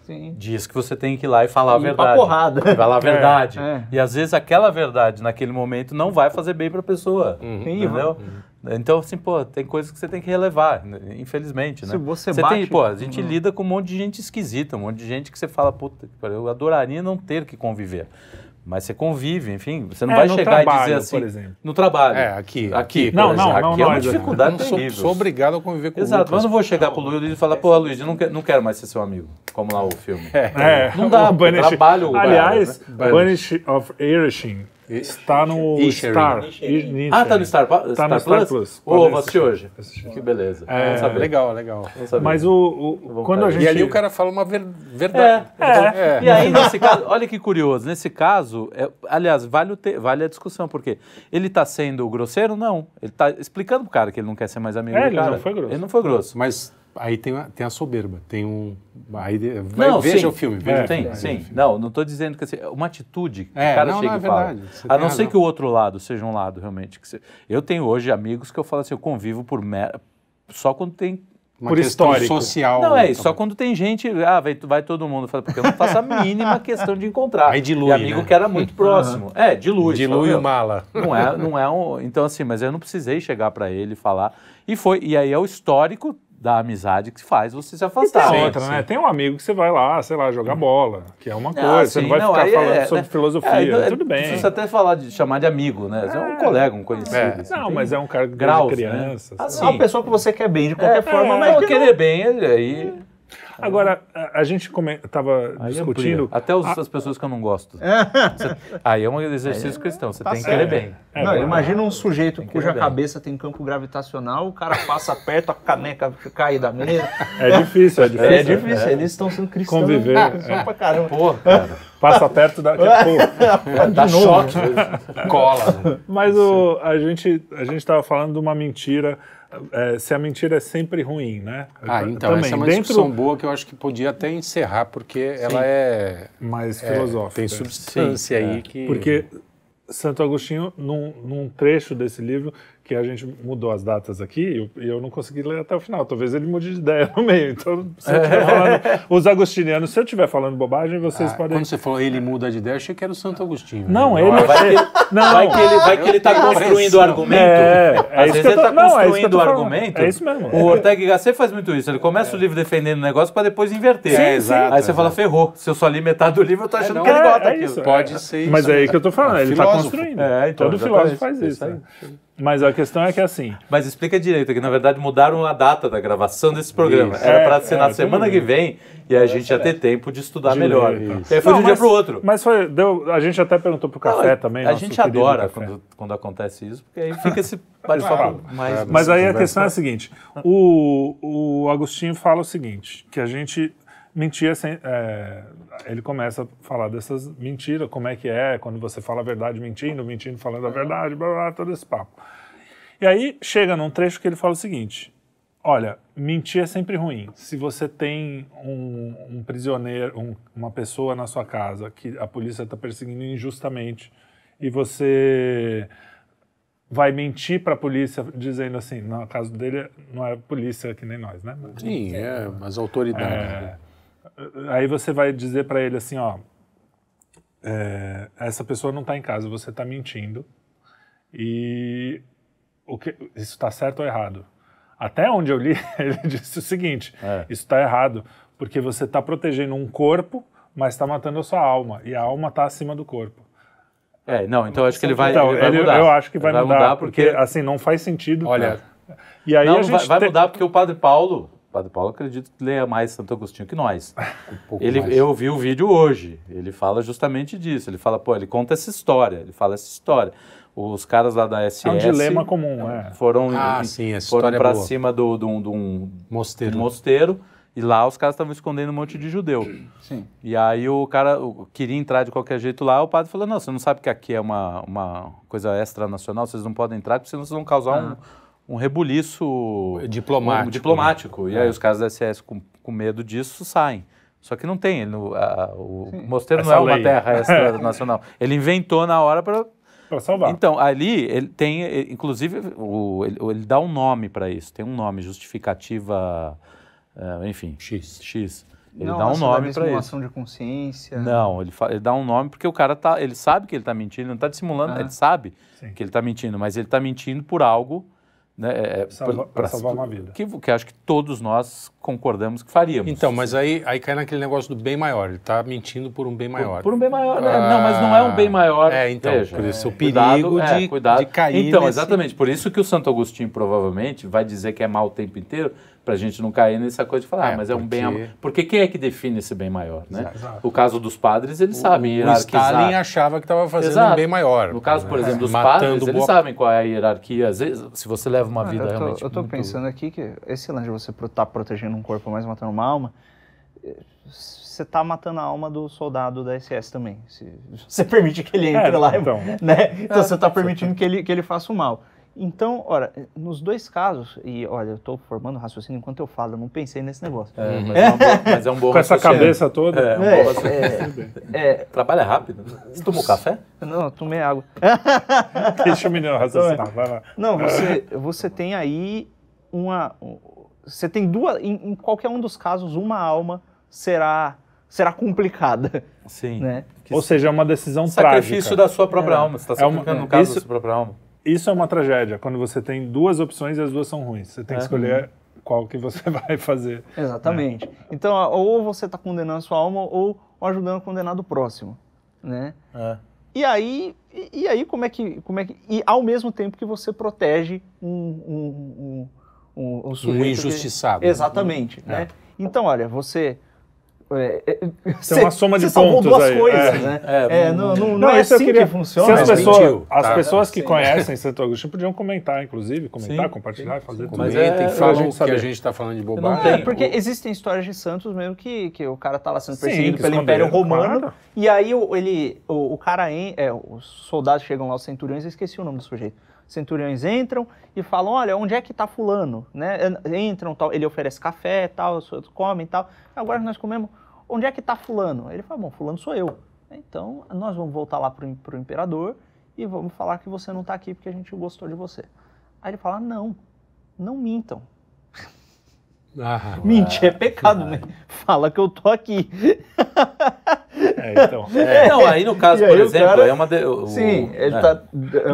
B: Sim.
C: diz que você tem que ir lá e falar a
B: Ir pra
C: verdade.
B: porrada.
C: Falar a (laughs) verdade.
B: é.
C: E às vezes aquela verdade naquele momento não vai fazer bem para a pessoa.
B: Sim,
C: Entendeu? Então, assim, pô, tem coisas que você tem que relevar, né? infelizmente, né?
B: Se você
C: tem,
B: bate-
C: pô, a gente lida com um monte de gente esquisita, um monte de gente que você fala, puta, eu adoraria não ter que conviver. Mas você convive, enfim, você não
A: É,
C: vai chegar e
A: trabalho,
C: dizer assim.
A: por exemplo.
C: No trabalho.
D: É, aqui,
C: Aqui,
A: Não,
C: exemplo.
A: não, não,
C: aqui é uma
A: nós,
C: dificuldade
D: Eu não sou,
C: terrível.
D: sou obrigado a conviver com o
C: Exato, mas não vou chegar pro Luiz e falar, pô, Luiz, eu não, quero, não quero mais ser seu amigo, como lá o filme.
A: É,
C: Não (laughs) dá,
A: o Banish-
C: trabalho o
A: Aliás,
C: cara,
A: Banish of Irishin está no. Star.
C: Ah, tá no Star,
A: Tá no Star Plus.
C: Ô,
A: Pode
C: vou assistir hoje.
A: assistir.
C: Que beleza.
A: É,
C: Vamos saber.
D: Legal, legal.
C: Vamos saber.
A: Mas o, o- quando a gente
D: E ali o cara fala uma ver- verdade.
C: É, E aí, nesse caso, olha que curioso, nesse caso, é- aliás, vale, o te- vale a discussão, porque ele está sendo grosseiro? Não. Ele está explicando pro cara que ele não quer ser mais amigo
A: É,
C: do
A: ele
C: cara.
A: não foi grosso.
C: Ele não foi grosso.
D: Mas aí tem, a- tem a soberba, tem um... Aí, vai,
C: Não,
D: veja
C: sim.
D: o filme, veja
A: É,
D: o filme.
C: Sim,
D: filme.
C: Não, não estou dizendo que assim, uma atitude que
D: É,
C: o cara
D: não,
C: chega
D: não, é
C: e fala. A
D: tem
C: não ser que o outro lado seja um lado realmente. Que Eu tenho hoje amigos que eu falo assim, eu convivo por mer... só quando tem
D: Uma
A: por histórico.
D: social.
C: Não, é isso. Só quando tem gente, ah, vai, vai todo mundo. Eu falo, porque eu não faço a mínima questão de encontrar.
D: Aí dilui,
C: E amigo
D: né?
C: que era muito próximo. É, dilui.
D: Dilui
C: Fala,
D: o mala.
C: Não é, não é um. Então, assim, mas eu não precisei chegar pra ele falar. E foi. E aí é o histórico da amizade que faz você se
A: E
C: afastar.
A: tem outra, né? Tem um amigo que você vai lá, sei lá, jogar bola, que é uma
C: Ah,
A: coisa. você não vai ficar
C: aí
A: falando
C: é,
A: sobre
C: né?
A: filosofia.
C: É,
A: tudo bem.
C: Precisa até falar de chamar de amigo, né? Você é um colega, um conhecido.
D: É.
C: assim,
A: Não, mas é um cara
C: graus,
A: de
C: né?
A: criança.
C: Ah,
A: sei
C: sim.
A: lá.
B: É uma pessoa que você quer bem de qualquer
C: É,
B: forma,
C: é,
B: mas
C: não,
B: que
C: querer bem, ele aí.
A: Agora, a, a gente come, tava
C: aí
A: discutindo.
C: amplia. Até os- as pessoas que eu não gosto. (laughs) Você- aí é um exercício cristão, você
B: Tá
C: tem que
B: certo.
C: querer bem.
A: É
B: não, imagina um sujeito
C: Tem que
B: cuja
C: ver bem.
B: cabeça tem campo gravitacional, o cara passa perto, a caneca cai da mesa.
A: É difícil, é (laughs) difícil.
B: É difícil, eles estão sendo cristãos.
A: Conviver,
B: né?
A: é.
B: Só pra caramba.
C: Pô, cara.
A: Passa perto da. (laughs) Pô,
C: Dá choque.
D: Cola. né?
A: mas o, a gente a gente estava falando de uma mentira. É, se a mentira é sempre ruim, né?
D: Ah, então,
A: Também,
D: essa é uma
A: dentro
D: discussão boa que eu acho que podia até encerrar, porque ela é,
A: mais
D: é,
A: filosófica.
D: tem substância
C: Sim,
D: aí
C: é.
D: que...
A: Porque Santo Agostinho, num, num trecho desse livro, que a gente mudou as datas aqui, e eu, e eu não consegui ler até o final. Talvez ele mude de ideia no meio. Então, se eu estiver (laughs) falando, os agostinianos, se eu estiver falando bobagem, vocês
D: Ah,
A: podem.
D: Quando você falou ele muda de ideia, eu achei que era o Santo Agostinho.
A: Não,
D: né?
A: ele.
C: Vai que,
A: Não,
C: vai que ele, vai que ele tá construindo argumento.
A: É, é
C: Às vezes ele
A: eu tô-
C: tá
A: não, é
C: construindo
A: falando.
C: argumento.
A: É isso mesmo.
C: O Ortega y Gasset faz muito isso. Ele começa o livro defendendo o negócio para depois inverter.
D: Sim, exato,
C: Aí você fala, ferrou. Se eu só li metade do livro, eu tô achando
D: não,
C: que ele
A: é,
C: gosta
A: é
C: daquilo.
A: isso.
D: Pode ser isso.
A: Mas é aí que eu tô falando,
D: É
A: ele está construindo.
C: É, então,
A: Todo
C: exatamente,
A: filósofo faz
C: isso?
A: Mas a questão é que assim,
C: Mas explica direito, que na verdade mudaram a data da gravação desse programa.
D: Isso.
C: Era
A: É,
C: para ser
A: é,
C: na
A: tudo
C: semana que vem e a gente ia ter tempo de estudar
A: De
C: melhor. E aí foi
A: Não,
C: de um dia
A: mas-
C: para o outro.
A: Mas foi, deu, a gente até perguntou pro café
C: Não,
A: também.
C: A gente adora quando, quando acontece isso, porque aí fica esse (laughs) bate-papo mais.
A: Mas aí a questão é a seguinte: o, o Agostinho fala o seguinte, que a gente mentia sem. é, ele começa a falar dessas mentiras, como é que é, quando você fala a verdade mentindo, mentindo falando a verdade, blá, blá, blá, todo esse papo. E aí chega num trecho que ele fala o seguinte: olha, mentir é sempre ruim. Se você tem um, um prisioneiro, um- uma pessoa na sua casa que a polícia está perseguindo injustamente e você vai mentir para a polícia dizendo assim, no caso dele não é polícia que nem nós, né?
D: Sim, é, as autoridades. né?
A: Aí você vai dizer para ele assim, ó, é, essa pessoa não está em casa, você está mentindo e o que, isso está certo ou errado? Até onde eu li, (laughs) ele disse o seguinte:
C: É.
A: isso está errado porque você está protegendo um corpo, mas está matando a sua alma e a alma está acima do corpo.
C: É, não, então acho que ele vai,
A: então,
C: ele vai
A: ele-
C: mudar.
A: eu acho que vai,
C: Ele
A: mudar, porque, assim não faz sentido.
D: Olha,
A: e aí
C: não,
A: a gente
C: vai, vai mudar porque o Padre Paulo, Padre Paulo acredito que leia mais Santo Agostinho que nós. (laughs)
D: um pouco
C: Ele,
D: mais.
C: eu vi o vídeo hoje, ele fala justamente disso. Ele fala, pô, ele conta essa história, ele fala essa história. Os caras lá da SS
A: É um dilema comum, é.
C: foram,
D: Ah,
C: em-
D: sim, essa
C: foram
D: história é
C: para
D: boa.
C: cima do, do, do, um,
D: Mosteiro.
C: um mosteiro e lá os caras estavam escondendo um monte de judeu.
B: Sim.
C: E aí o cara queria entrar de qualquer jeito lá, o padre falou, não, você não sabe que aqui é uma, uma coisa extranacional, vocês não podem entrar, porque senão vocês vão causar um, um rebuliço
D: Diplomático,
C: um diplomático. E aí os caras da SS com, com medo disso saem. Só que não tem, ele a- o mosteiro
A: Essa
C: não é uma
A: lei.
C: terra (laughs) extranacional. ele inventou na hora para
A: Para salvar.
C: então, ali ele tem, inclusive, o, ele, ele dá um nome para isso, tem um nome, justificativa, eh, enfim,
D: X.
C: X. Ele
B: Não,
C: dá um nome
B: da
C: para isso.
B: simulação de consciência.
C: Não, ele, ele dá um nome porque o cara tá, ele sabe que ele está mentindo, ele não está dissimulando,
B: Ah.
C: ele sabe
A: Sim.
C: que ele está mentindo, mas ele está mentindo por algo, né, é, por-
A: pra
C: pra-
A: salvar uma vida.
C: Que, que acho que todos nós concordamos que faríamos.
D: Então, mas aí, aí cai naquele negócio do bem maior. Ele está mentindo por um bem maior.
C: Por um bem maior, né? Não, mas não é um bem maior.
D: É, então,
C: Veja,
D: por isso o
C: cuidado,
D: perigo
C: é,
D: de-
C: cuidado.
D: de cair
C: Então,
D: nesse-
C: exatamente. Por isso que o Santo Agostinho provavelmente vai dizer que é mal o tempo inteiro, para a gente não cair nessa coisa de falar,
D: É,
C: ah, mas é um bem.
D: porque-
C: quem é que define esse bem maior, né?
A: Exato.
C: O caso dos padres, eles sabem
D: o
C: hierarquizar.
D: Stalin achava que estava fazendo
C: Exato.
D: um bem maior.
C: No caso, por
D: né?
C: exemplo, dos
D: Matando
C: padres, eles
D: boa-
C: sabem qual é a hierarquia. Às vezes, se você leva uma
B: Ah,
C: vida
B: eu tô,
C: realmente.
B: eu tô
C: muito-
B: pensando aqui que esse lance de você estar protegendo um corpo, mas matando uma alma, eh, você está matando a alma do soldado da SS também. Se (laughs) você permite que ele entre
A: É,
B: lá,
A: então.
B: né? Então você está permitindo que ele, que ele faça o mal. Então, ora, nos dois casos, e olha, eu estou formando raciocínio enquanto eu falo, eu não pensei nesse negócio.
C: É, mas, é um bom, mas é um bom (laughs)
A: Com essa cabeça toda.
C: É, um
B: É,
C: bom raciocínio.
B: é, é,
C: Trabalha rápido. Você tomou café?
B: não, eu tomei água. (laughs)
A: Deixa o menino raciocinar. Vai lá.
B: Não, você, você tem aí uma. um- você tem duas, em, em qualquer um dos casos, uma alma será será complicada,
C: Sim.
B: né?
A: Ou seja, é uma decisão
C: Sacrifício
A: trágica.
C: da sua própria
B: É.
C: alma. Você está
A: É uma-
C: sacrificando no
A: é.
C: caso
A: Isso-
C: da sua própria alma.
A: Isso é uma tragédia, quando você tem duas opções e as duas são ruins. Você tem que
C: É.
A: escolher qual que você (laughs) vai fazer.
B: Exatamente. Então, ou você está condenando a sua alma ou, ajudando a condenar do próximo, né?
C: É.
B: E aí, e, aí como é que, como é que, e ao mesmo tempo que você protege um, um, um, um, um sujeito
D: Um
B: que-
D: injustiçado.
B: Exatamente,
D: É.
B: né? Então, olha, você é, é,
A: Tem uma soma de
B: você salvou
A: pontos
B: duas
A: aí,
B: coisas,
A: é.
B: né?
C: É,
B: É, não, não, não
A: Não,
B: é
A: eu
B: assim
A: queria-
B: que funciona.
A: Se as pessoas,
D: mentiu,
A: as
D: tá?
A: pessoas que
B: Sim.
A: conhecem Santo Agostinho podiam comentar, inclusive, comentar,
C: Sim,
A: compartilhar, fazer tudo.
C: Mas
D: Comentem,
C: é-
D: falam
A: a gente
D: que
A: saber.
D: a gente está falando de bobagem.
C: tenho-
B: É, porque existem histórias de santos mesmo que, que o cara tá lá sendo perseguido
A: que
B: pelo Império Romano
A: claro.
B: e aí o, ele, o, o cara, en- é, os soldados chegam lá, os centuriões, eu esqueci o nome do sujeito. Os centuriões entram e falam, olha, onde é que tá fulano? Né? Entram, tal, ele oferece café, tal, os outros comem, tal. Agora que nós comemos, onde é que tá fulano? Ele fala, bom, fulano sou eu. Então, nós vamos voltar lá pro, pro imperador e vamos falar que você não tá aqui porque a gente gostou de você. Aí ele fala, não, não mintam.
D: Ah,
B: Mentir é pecado, né? Fala que eu tô aqui. (laughs)
A: É, então. (laughs)
C: É, não, aí no caso, (laughs)
B: E
C: por exemplo,
B: cara-
C: é uma. De, o-
B: Sim, ele
C: é.
B: tá.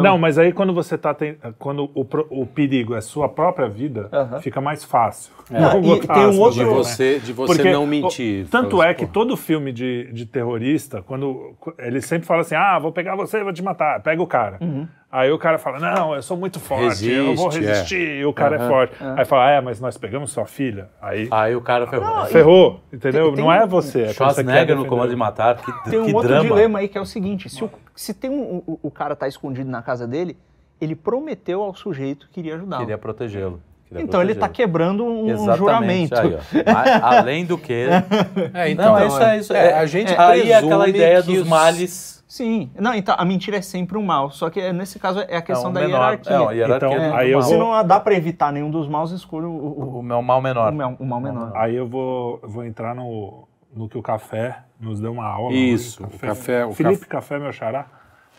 A: Não, mas aí quando você tá ten- quando o, pro- o perigo é sua própria vida,
B: Aham.
A: fica mais fácil.
B: Não, e tem um outro-
D: de
A: né?
D: você, de você
A: Porque,
D: não mentir.
A: Tanto é que
D: pô,
A: todo filme de, de terrorista, quando ele sempre fala assim, ah, vou pegar você e vou te matar, pega o cara.
B: Uhum.
A: Aí o cara fala, não, eu sou muito forte, eu não vou
D: Resiste, é.
A: resistir, e o cara é forte. Aí fala, é, mas nós pegamos sua filha. Aí
C: Aí o cara ferrou.
B: Não,
A: ferrou, entendeu?
B: tem- tem
A: não é você. É
C: Schwarzenegger no. Comando de Matar, que,
B: Tem um
C: que
B: outro
C: drama.
B: dilema aí que é o seguinte: se, o, se tem um, o, o cara tá escondido na casa dele, ele prometeu ao sujeito que iria ajudá-lo.
C: Queria protegê-lo.
B: Então ele tá
C: protegê-lo.
B: quebrando um,
C: Exatamente.
B: juramento.
C: Aí. Mas, (laughs) além do que.
D: É,
C: não, é
D: então,
C: isso, é isso.
D: é,
C: É,
D: a gente
C: aí é aquela ideia dos
D: os-
C: males.
B: Sim. Não, então a mentira é sempre um mal. Só que nesse caso é a questão
C: é um
B: da
C: menor,
B: hierarquia.
C: É, uma hierarquia
A: Então,
C: do
A: aí eu.
B: Se
A: vou-
B: não dá pra evitar nenhum dos maus, escolha o, o,
C: O meu mal menor.
B: o mal, o mal menor.
A: Aí eu vou, vou entrar no, no que o café nos deu uma aula.
D: Isso,
A: hoje.
D: o café- o
A: Felipe Café, meu xará.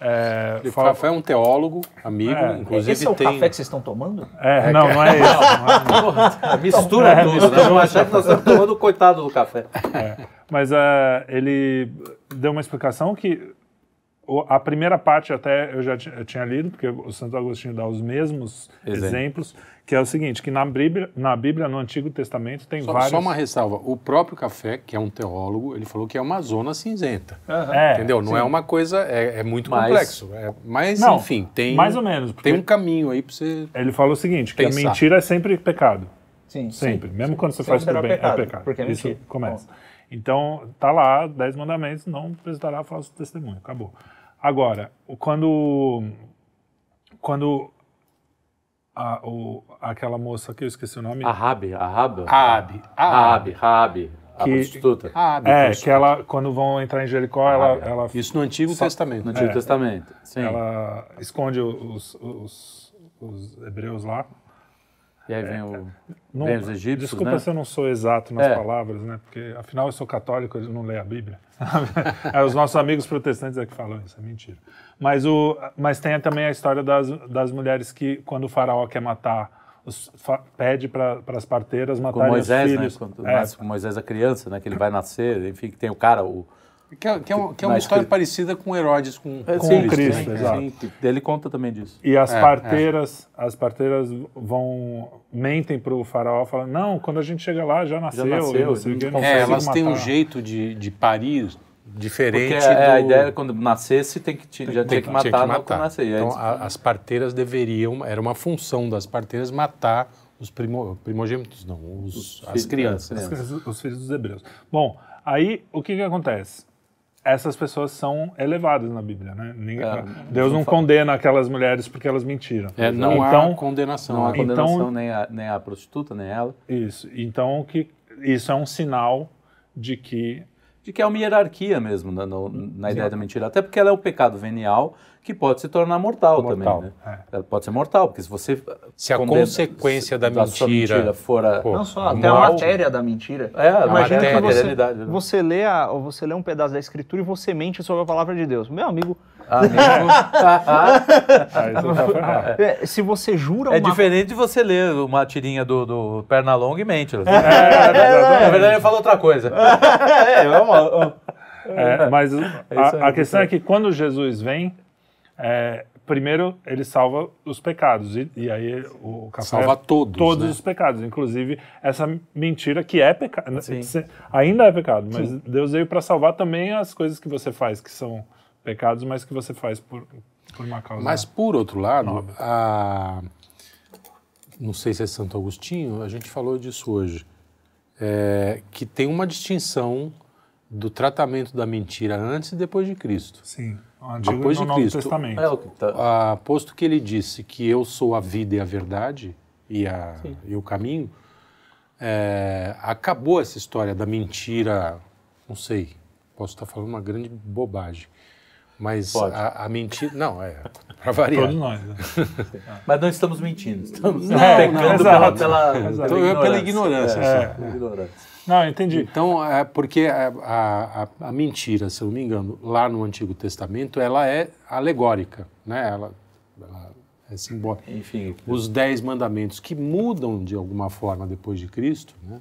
A: É,
D: O
A: fala-
D: Café é um teólogo, amigo,
A: É.
D: inclusive
B: Esse é o
D: tem...
B: café que vocês estão tomando?
A: É, não, não é isso. (laughs)
C: Porra, mistura
A: É,
C: tudo,
A: mistura
C: né? Vamos achar que nós estamos tomando o coitado do café.
A: Mas é, ele deu uma explicação que a primeira parte até eu já eu tinha lido, porque o Santo Agostinho dá os mesmos
C: Exemplo.
A: exemplos, que é o seguinte, que na Bíblia, na Bíblia no Antigo Testamento, tem
D: Só,
A: vários...
D: só uma ressalva, o próprio Café, que é um teólogo, ele falou que é uma zona cinzenta,
A: É,
D: entendeu? Não
A: sim.
D: é uma coisa, é, é muito
C: Mas-
D: complexo, é- mas
A: Não,
D: enfim, tem,
A: mais ou menos,
D: tem um caminho aí para você...
A: ele fala o seguinte, que a
D: Pensar.
A: mentira é sempre pecado.
B: Sim.
A: Sempre. Mesmo quando você
B: Sempre
A: faz
B: será
A: bem,
B: pecado,
A: é pecado.
B: porque é
A: Isso começa. Então, tá lá, dez mandamentos, não prestará falso testemunho. Acabou. Agora, quando. Quando. A, o, aquela moça que eu esqueci o nome.
C: A Rabi, a Rabi.
D: Aabe,
C: Rabi. A
A: Que-
C: prostituta.
A: É,
D: prostituta.
A: que ela, quando vão entrar em Jericó, ela, ela,
D: Isso no Antigo Testamento.
C: No Antigo
A: É.
C: Testamento. Sim.
A: ela esconde os, os, os hebreus lá.
C: E aí vem o.
A: Não-
C: Vem os egípcios,
A: Desculpa
C: né?
A: se eu não sou exato nas
C: É.
A: palavras, né? Porque afinal eu sou católico, eu não leio a Bíblia. (laughs) é, os nossos amigos protestantes é que falam isso, é mentira. Mas, o, mas tem também a história das, das mulheres que, quando o faraó quer matar, os, fa- pede para as parteiras
C: Com
A: matarem
C: Moisés,
A: os
C: né?
A: filhos.
C: Quando
A: É,
C: com Moisés a criança, né? Que ele vai nascer, enfim, que tem o cara, o.
D: Que é, que é um- que é uma história
C: escrita-
D: parecida com Herodes com,
C: É,
A: Com
C: sim,
A: Cristo,
C: sim,
A: exato.
C: sim, que ele conta também disso.
A: E as
D: É,
A: parteiras, as parteiras vão mentem para o faraó, falando não, quando a gente chega lá já nasceu,
C: nasceu,
A: e não
D: É, elas têm um
A: matar."
D: jeito de, de parir diferente
C: Porque é, a
D: do-
C: ideia era quando nascesse, tem que, já
D: Tem-
C: tinha que matar, não quando nascer. E aí,
D: Então, a- as parteiras deveriam, era uma função das parteiras matar os primo, primogênitos, não, os, as
C: filhos,
D: crianças.
C: é,
A: Os filhos- os filhos dos hebreus. Bom, aí o que que acontece? Essas pessoas são elevadas na Bíblia, né? Ninguém-
C: É,
A: Deus não
C: fala.
A: condena aquelas mulheres porque elas mentiram.
D: É, não
A: então,
D: há condenação.
C: não há
D: né?
C: condenação
A: Então-
C: nem, a, nem a prostituta, nem ela.
A: Isso. Então que isso é um sinal de que
C: De que é uma hierarquia mesmo na, no- na ideia da mentira. Até porque ela é um pecado venial que pode se tornar mortal,
A: Mortal,
C: também. Né? Ela pode ser mortal, porque se você.
D: Se a consequência da
C: sua
D: mentira-
C: for a.
D: Pô,
B: Não só, até a matéria da mentira.
C: é, a
B: Imagina
C: matéria,
B: que
C: a
B: você,
C: né?
B: você, lê a, ou você lê um pedaço da escritura e você mente sobre a palavra de Deus. Meu amigo,
A: você tá ferrado.
B: É, se você jura
C: É
B: uma
C: diferente de você ler uma tirinha do, do Pernalonga e mente.
A: É,
C: Na verdade, ele fala outra coisa. (laughs)
B: é, vamos lá.
A: É, mas a, a questão é que quando Jesus vem, é, primeiro ele salva os pecados. E, e aí o café
D: Salva todos,
A: Todos
D: né?
A: os pecados, inclusive essa mentira que é pecado.
C: Sim.
A: Ainda é pecado, mas Deus veio para salvar também as coisas que você faz, que são pecados, mas que você faz por, por uma causa.
D: Mas, por outro lado, a- não sei se é Santo Agostinho, a gente falou disso hoje, é, que tem uma distinção do tratamento da mentira antes e depois de Cristo.
A: Sim, Antigo
D: Depois
A: e no
D: de
A: Novo
D: Cristo.
A: Testamento.
C: É o que tá-
D: Ah, posto que ele disse que eu sou a vida e a verdade e, a- e o caminho, é, acabou essa história da mentira, não sei, posso estar falando uma grande bobagem, mas a, a mentira, não, é, para variar.
A: Todos nós. Né? (laughs)
C: Mas não estamos mentindo, estamos
D: Não,
C: pecando
A: não,
C: pela,
A: exato.
C: pela,
A: Exato.
D: Pela ignorância,
C: É,
A: só.
C: pela ignorância.
A: Não, entendi.
D: Então, é porque a, a- a- mentira, se eu não me engano, lá no Antigo Testamento, ela é alegórica, né? Ela, ela é simbólica.
C: Enfim,
D: Os dez mandamentos que mudam de alguma forma depois de Cristo, né?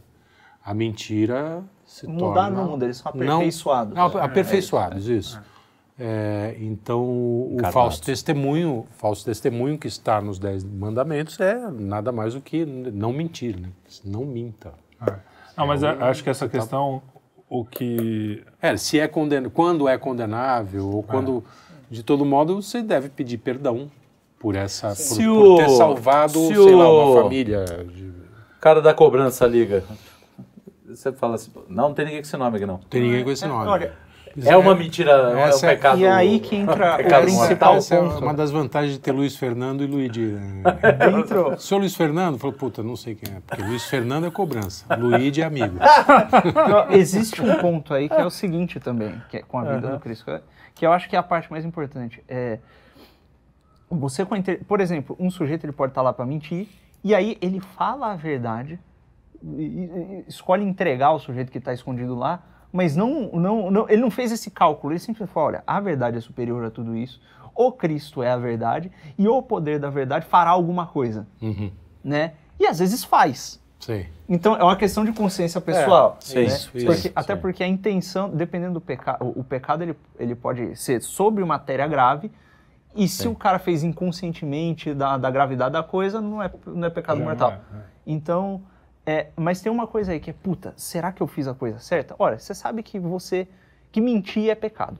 D: A mentira se
B: Mudar
D: torna...
B: não muda, eles são
D: Não-
B: aperfeiçoados.
D: Não, aperfeiçoados, isso. É, então, o falso testemunho, falso testemunho que está nos dez mandamentos é nada mais do que não mentir, né? Não minta.
A: Não, mas eu acho que essa questão, o que
D: É, se é conden... quando é condenável ou quando, de todo modo, você deve pedir perdão por essa, por,
C: Se
D: por
C: o-
D: ter salvado,
C: se
D: sei lá,
C: o-
D: uma família. de-
C: cara da cobrança liga. Você fala assim, não, não tem ninguém com esse nome aqui não.
D: Tem ninguém com esse nome.
B: Olha,
C: É uma mentira, é um
D: é-
C: pecado.
B: e aí que entra o principal
C: mortal.
D: Essa é uma das vantagens de ter Luiz Fernando e Luigi. né? (laughs)
B: Dentro,
D: O senhor Luiz Fernando falou, puta, não sei quem é, porque Luiz Fernando é cobrança, Luigi é amigo. (laughs)
B: Não, existe um ponto aí que é o seguinte também, que é com a vida do Cristo, que eu acho que é a parte mais importante. É, você com a inter- Por exemplo, um sujeito ele pode estar lá para mentir, e aí ele fala a verdade, e- e escolhe entregar o sujeito que está escondido lá, mas não, não, não- ele não fez esse cálculo, ele simplesmente falou, olha, a verdade é superior a tudo isso, o Cristo é a verdade, e o poder da verdade fará alguma coisa,
D: Uhum,
B: né? E às vezes faz.
D: sei.
B: Então é uma questão de consciência pessoal.
C: sim,
B: né?
C: isso,
B: Porque-
D: isso,
B: até
D: sim.
B: porque a intenção, dependendo do pecado, o, pecado ele, ele pode ser sobre matéria grave. E se
C: Sim.
B: o cara fez inconscientemente da, da gravidade da coisa, não é, não é pecado
A: Já
B: mortal.
A: não é, é.
B: Então, é, mas tem uma coisa aí que é, puta, será que eu fiz a coisa certa? Olha, você sabe que você, que mentir é pecado.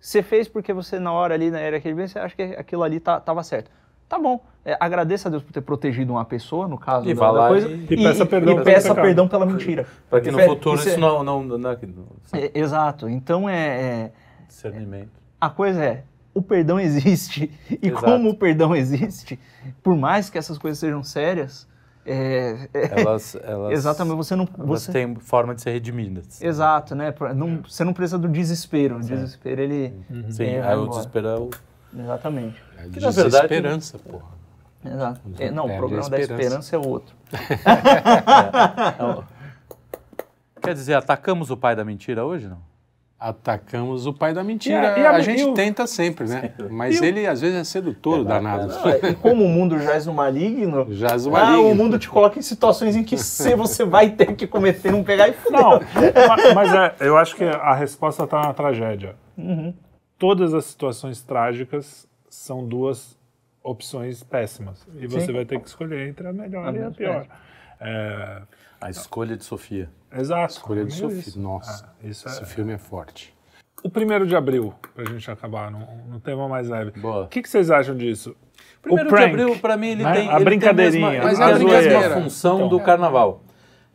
B: Você fez porque você na hora ali, na era aquele bem, você acha que aquilo ali tá, tava certo. Tá bom, é, agradeça a Deus por ter protegido uma pessoa, no caso
C: E
B: da, da coisa,
C: e-
A: E peça perdão
B: e peça perdão pela mentira.
C: Para que no
B: é-
C: futuro
B: isso é-
C: não, não, não, não-
B: É, exato. Então é, é-
C: discernimento.
B: a coisa é o perdão (laughs) existe e
C: Exato.
B: como o perdão (laughs) existe, por mais que essas coisas sejam sérias, é, é-
C: Elas, elas,
B: exatamente você não
C: elas
B: você
C: têm forma de ser redimidas.
B: exato, né? não- você não precisa do desespero. O desespero ele
C: Sim,
B: é,
C: aí o desespero é o...
B: exatamente.
D: É
C: Que, na verdade,
D: desesperança, porra.
B: Exato. É, não,
D: Perde
B: o
D: a
B: programa da
D: esperança.
B: esperança é outro. (laughs)
C: é o- Quer dizer, atacamos o pai da mentira hoje, não?
D: Atacamos o pai da mentira.
A: E a- e a-
D: a, gente
A: e o-
D: tenta sempre, né? Mas ele às vezes é sedutor, danado.
B: Ah, E como o mundo jaz no maligno,
D: Jaz no
B: ah,
D: maligno.
B: o mundo te coloca em situações em que se você vai ter que cometer, não pegar e fudeu.
A: Não, ma- mas é, eu acho que a resposta está na tragédia.
B: Uhum.
A: Todas as situações trágicas são duas opções péssimas. E você
B: Sim.
A: vai ter que escolher entre a melhor
B: A
A: e a pior. É,
C: A escolha de Sofia.
A: Exato.
D: Escolha de
A: meio
D: Sofia.
A: isso.
D: Nossa,
A: Ah, isso é-
D: esse filme é forte.
A: O primeiro de abril, pra gente acabar no, no tema mais leve.
C: Boa.
A: O que, que vocês acham disso?
C: Primeiro
A: o prank,
C: de abril, pra mim, ele
A: né?
C: tem,
A: A
C: ele
A: brincadeirinha,
C: tem a
D: Mas
C: mesma,
D: é
C: ele
D: a
C: tem a mesma
D: brincadeira.
C: função
A: Então.
C: do carnaval.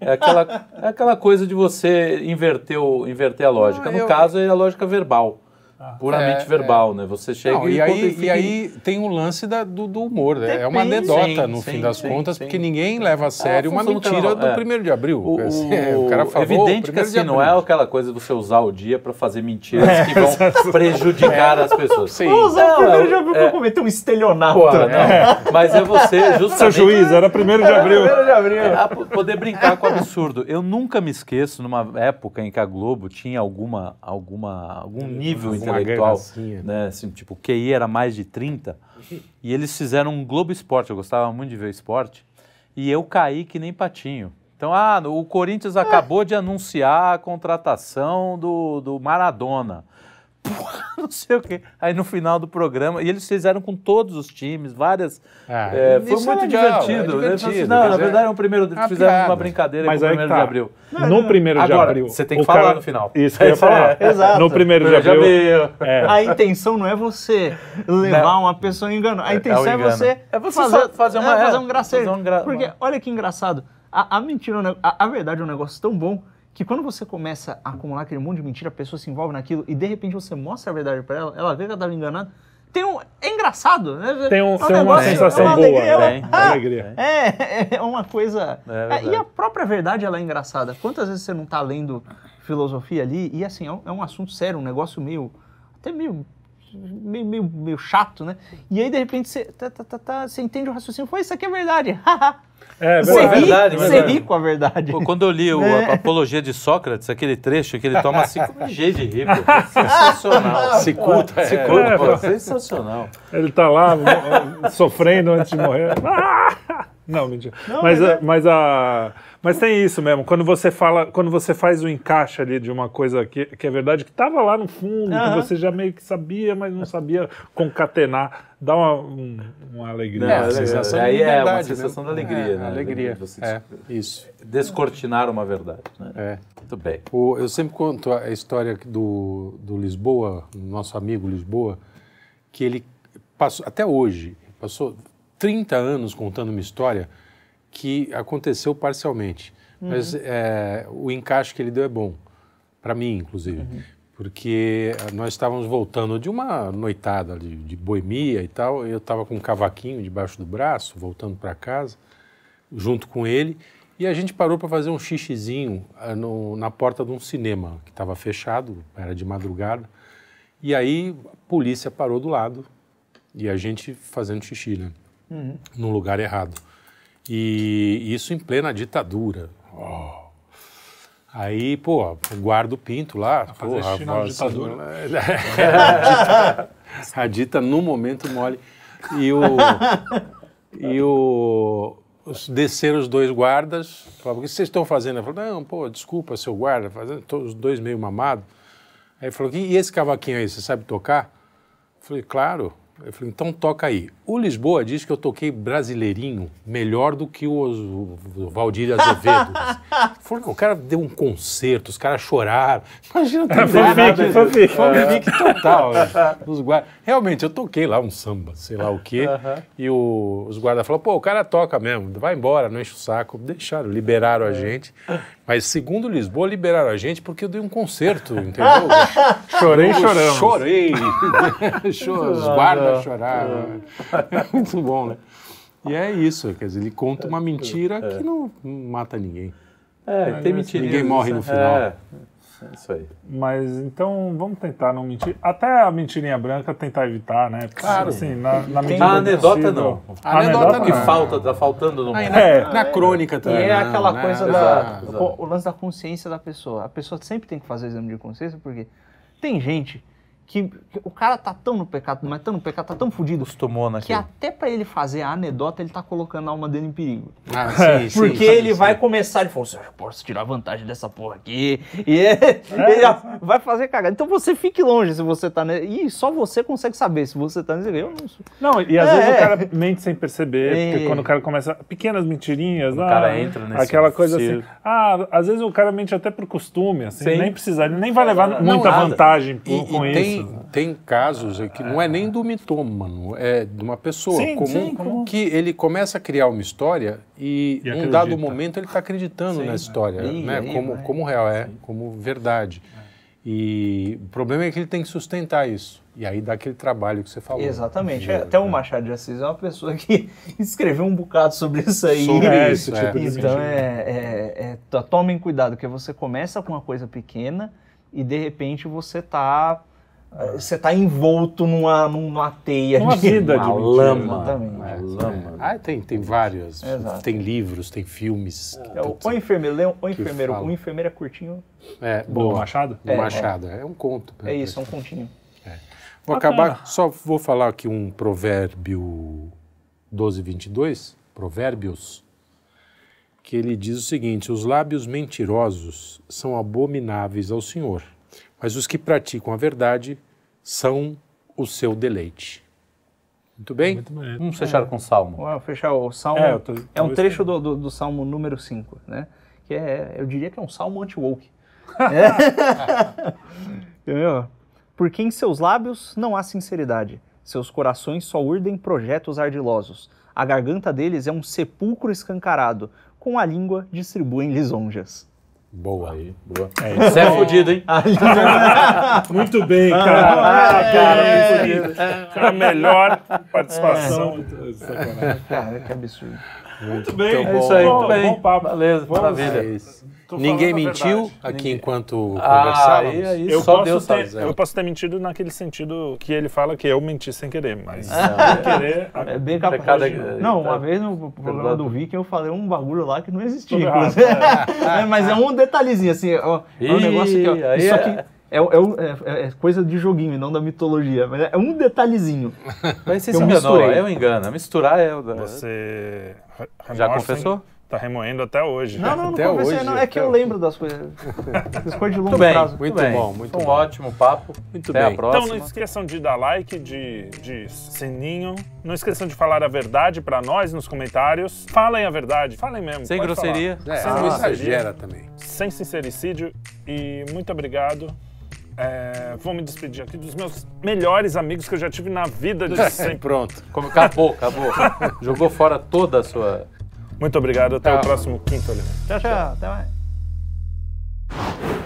C: É aquela, é aquela coisa de você inverter, o, inverter a lógica.
D: Ah,
C: no
D: eu-
C: caso, é a lógica verbal. Puramente
D: É,
C: verbal, né? Você chega
D: Não,
C: e,
D: e, aí, e aí tem o lance da- do, do humor. né? É uma anedota,
C: sim,
D: no
C: sim,
D: fim das
C: sim,
D: contas,
C: sim.
D: porque ninguém leva a sério uma
C: função do
D: mentira do
C: é.
D: 1 de abril.
C: O, (laughs)
D: Assim, o cara falou,
C: evidente que
D: 1º de
C: assim, não é aquela coisa de você usar o dia para fazer mentiras que vão prejudicar as pessoas.
D: Sim.
B: Vou usar
C: Não,
B: o primeiro
C: é-
B: de abril
C: é-
B: pra cometer um estelionato.
C: Porra, não. Mas é você justamente...
A: Seu juiz, era primeiro de abril.
B: Primeiro de abril.
C: É, a p- poder brincar com o absurdo. Eu nunca me esqueço, numa época em que a Globo tinha alguma, alguma, algum nível intelectual, né? Assim, tipo, o QI era mais de 30. (laughs) E eles fizeram um Globo Esporte, eu gostava muito de ver esporte. E eu caí que nem patinho. Então, ah, o Corinthians acabou de anunciar a contratação do, do Maradona. (laughs) Não sei o quê. Aí no final do programa, e eles fizeram com todos os times, várias.
D: Ah,
C: é, foi
D: é
C: muito
D: legal,
C: divertido.
D: é
C: Eles
D: divertido,
C: falaram assim, não, na verdade é um primeiro.
D: uma
C: Fizemos
D: piada.
C: uma brincadeira
A: Mas
C: com o primeiro
A: tá.
C: de abril.
A: No primeiro de
C: Agora,
A: abril.
C: você tem que falar
A: cara-
C: no final.
A: Isso que eu ia (laughs) falar.
B: Exato.
A: No primeiro de
C: Primeiro de
A: abril.
C: abril.
A: É.
B: A intenção não é você levar uma pessoa engano. A intenção é,
C: engano.
B: você,
C: É você
B: fazer,
C: fazer uma-
B: é, fazer
C: é,
B: um gracejo.
C: fazer um gra-
B: Porque olha que engraçado. A, a mentira, é a, a verdade é um negócio tão bom que quando você começa a acumular aquele monte de mentira, a pessoa se envolve naquilo e de repente você mostra a verdade pra ela, ela vê que ela estava enganada. Tem um, é engraçado, né?
A: Tem, um-
B: É
A: tem uma
B: negócio-
A: sensação
B: é uma
A: boa.
B: alegria, é uma-
A: né?
B: Ah, (laughs)
A: alegria.
B: É, é uma coisa.
C: É
B: É, e a própria verdade ela é engraçada. Quantas vezes você não tá lendo filosofia ali e assim, é um, é um assunto sério, um negócio meio. até meio. Meio, meio, meio chato, né? E aí, de repente, você, tá, tá, tá, tá, você entende o raciocínio. Pô, isso aqui é verdade. (laughs)
A: É,
B: Você
A: verdade.
B: ri,
C: verdade,
B: você ri com a verdade.
C: Pô, quando eu li o,
B: É.
C: a Apologia de Sócrates, aquele trecho que ele toma cinco mijei de rir, pô. Sensacional. (laughs)
D: Se culta,
C: Se
D: é.
C: curta,
A: É,
C: pô. Sensacional.
A: Ele tá lá sofrendo antes de morrer. (laughs) Ah! Não, mentira.
B: Não,
A: mas,
B: mas
A: a-
B: é-
A: mas a. Mas tem isso mesmo. Quando você fala, quando você faz o encaixe ali de uma coisa que, que é verdade, que estava lá no fundo, que
B: Aham.
A: você já meio que sabia, mas não sabia concatenar, dá uma, um- uma alegria.
C: Não,
D: a
C: é,
D: sensação
C: aí
D: de
C: é uma
D: liberdade,
C: sensação
D: né?
C: da alegria,
D: É,
C: né?
D: alegria.
C: Você
D: É, isso.
C: descortinar uma verdade. Né?
D: É.
C: Muito bem.
D: O- eu sempre conto a história do, do Lisboa, nosso amigo Lisboa, que ele passou, até hoje, passou 30 anos contando uma história que aconteceu parcialmente. Mas é, o encaixe que ele deu é bom, para mim, inclusive. Porque eh, nós estávamos voltando de uma noitada de, de boemia e tal, eu estava com um cavaquinho debaixo do braço, voltando para casa, junto com ele, e a gente parou para fazer um xixizinho ah, no- na porta de um cinema que estava fechado, era de madrugada. E aí a polícia parou do lado e a gente fazendo xixi, né? No lugar errado. E isso em plena ditadura. Oh. Aí, pô, guarda o pinto lá.
A: xixi na
D: assim,
A: ditadura. (laughs)
D: a dita- a dita no momento mole. E o. E o. Desceram os dois guardas, falaram, o que vocês estão fazendo? Eu falei, não, pô, desculpa, seu guarda, fazendo, os dois meio mamados. Aí ele falou, e esse cavaquinho aí, você sabe tocar? Eu falei, claro. Eu falei, então toca aí. O Lisboa diz que eu toquei brasileirinho melhor do que o, o, o Valdir Azevedo. (laughs) Falou, não, o cara deu um concerto, os caras choraram. Imagina, não teve
A: fanfic,
D: nada-
A: fanfic.
D: fanfic total. né? Os guardas, realmente, eu toquei lá um samba, sei lá o quê, e o- os guardas falaram, pô, o cara toca mesmo, vai embora, não enche o saco. Deixaram, liberaram a gente. Mas segundo Lisboa, liberaram a gente porque eu dei um concerto, entendeu? (laughs)
A: Chorei, choramos.
D: Chorei. (laughs) Cho- Os guardas choraram. É (laughs) muito bom, né? E é isso, quer dizer, ele conta uma mentira que não mata ninguém.
C: É, tem mentirinha.
D: Ninguém morre no final.
C: É, é isso aí.
A: Mas então vamos tentar não mentir. Até a mentirinha branca tentar evitar, né? Porque,
D: Claro.
A: Assim, na, na medida
C: A anedota
A: possível-
C: não.
A: A
D: anedota
A: anedota
C: que
D: não.
C: falta, tá faltando no mundo.
D: na,
A: É.
D: na crônica
B: E
D: também.
B: é
D: não,
B: aquela
D: né?
B: coisa
C: Exato,
B: da.
C: exato.
B: O, o lance da consciência da pessoa. A pessoa sempre tem que fazer o exame de consciência, porque tem gente que, que o cara tá tão no pecado, mas tão no pecado, tá tão fudido,
C: Acostumou
B: que
C: naquilo.
B: até pra ele fazer a anedota, ele tá colocando a alma dele em perigo.
D: Ah, sim, sim,
B: Porque
D: sim,
B: ele
D: sim.
B: vai começar, ele falou assim, eu posso tirar vantagem dessa porra aqui, e (laughs) ele já vai fazer cagada. Então você fique longe se você tá... Ne... E só você consegue saber se você tá nesse... Eu não sou...
A: Não, e às
B: É,
A: vezes
B: é.
A: o cara mente sem perceber,
B: É.
A: porque quando o cara começa. Pequenas mentirinhas,
C: O
A: ah,
C: cara entra nesse
A: aquela coisa assim. Ah, às vezes o cara mente até por costume, assim,
C: Sim.
A: nem precisa, ele nem vai levar
D: Não,
A: muita
D: nada.
A: vantagem
D: E,
A: com, com
D: e
A: isso.
D: tem, tem casos que não é nem do mitômano, é de uma pessoa
A: Sim,
D: comum,
A: sim, comum.
D: que ele começa a criar uma história e,
A: E
D: num dado momento ele está acreditando
A: Sim.
D: na história,
B: Ih,
D: né?
B: aí
D: como,
B: vai.
D: como real é, como verdade. E o problema é que ele tem que sustentar isso. E aí dá aquele trabalho que você falou.
B: Exatamente. É, até o Machado de Assis é uma pessoa que (laughs) escreveu um bocado sobre isso aí.
D: Sobre
A: É,
D: isso, é.
A: tipo de
B: Então é, é, é, to- tomem cuidado, porque você começa com uma coisa pequena e de repente você tá eh, você tá envolto numa, numa teia
A: Numa
B: de
A: vida de
C: Uma
A: mentira.
C: lama.
B: Exatamente.
C: Uma
D: É,
C: lama.
D: Ah, tem, tem vários.
B: Exato.
D: Tem livros, tem filmes.
B: É, o, o enfermeiro, lê um- o enfermeiro, o enfermeiro é curtinho,
D: É,
A: Do. Machado?
D: Do
B: É,
D: Machado. É, um conto.
B: é isso, é um continho.
D: Vou
A: Bacana.
D: acabar, só vou falar aqui um provérbio 12, 22, provérbios, que ele diz o seguinte, os lábios mentirosos são abomináveis ao Senhor, mas os que praticam a verdade são o seu deleite. Muito bem?
A: Muito.
C: Vamos fechar com o Salmo.
B: Vamos fechar o Salmo.
A: É,
B: É,
A: tô-
B: um
A: talvez
B: trecho do, do, do Salmo número 5, né? Que é, eu diria que é um Salmo anti-woke. (laughs) É. (laughs) Entendeu? Porque em seus lábios não há sinceridade. Seus corações só urdem projetos ardilosos. A garganta deles é um sepulcro escancarado. Com a língua distribuem lisonjas.
D: Boa.
C: Aí, boa. Você é fudido, hein?
B: Língua...
A: Muito bem, cara.
B: Ah,
A: cara,
B: é,
A: bonito. Foi a melhor participação. Sacanagem.
B: Cara, que absurdo.
A: Muito bem.
C: É isso aí,
A: Bom,
C: muito bem.
A: Bom papo.
C: Beleza,
A: Vamos.
C: maravilha.
D: É Ninguém mentiu
A: verdade.
D: aqui
C: Ninguém.
D: enquanto
C: Ah,
D: conversávamos?
C: aí, aí
A: Eu
C: só
A: posso,
C: Deus
A: ter,
C: sabe.
A: eu posso ter mentido naquele sentido que ele fala que eu menti sem querer, mas sem querer.
B: É bem capaz.
C: Pecado é-
B: Não,
C: tá-
B: uma vez no programa do Viking eu falei um bagulho lá que não existia.
A: Errado,
B: inclusive. (laughs) É, mas é um detalhezinho, assim, ó, é um negócio que. ó,
C: aí
B: isso
C: é-
B: aqui é, é é- é- é coisa de joguinho não da mitologia. Mas é um detalhezinho.
C: Mas você
B: Eu misturei.
C: é um engano. Misturar é o da...
A: Você.
C: Já confessou?
A: hein? Tá remoendo até hoje.
B: Não, não, não
D: Até
B: confessei,
D: hoje,
B: não. É que eu
D: hoje.
B: lembro das coisas. (laughs) Das coisas de longo
C: Muito bem,
B: prazo.
D: Muito
C: bem.
D: bom, muito
C: um
D: bom.
C: ótimo papo.
D: Muito
C: Até
D: bem.
C: a próxima.
A: Então não esqueçam de dar like, de, de sininho. Não esqueçam de falar a verdade pra nós nos comentários. Falem a verdade, falem mesmo.
C: Sem grosseria.
D: É,
A: Sem
D: não
A: grosseria,
D: exagera também.
A: Sem sincericídio. E muito obrigado. É, vou me despedir aqui dos meus melhores amigos que eu já tive na vida de (laughs) é, sempre.
D: Pronto.
C: Como, acabou, acabou. (laughs) Jogou fora toda a sua.
A: Muito obrigado. Até
D: tchau.
A: o próximo quinto ali.
B: Tchau, tchau. Até mais.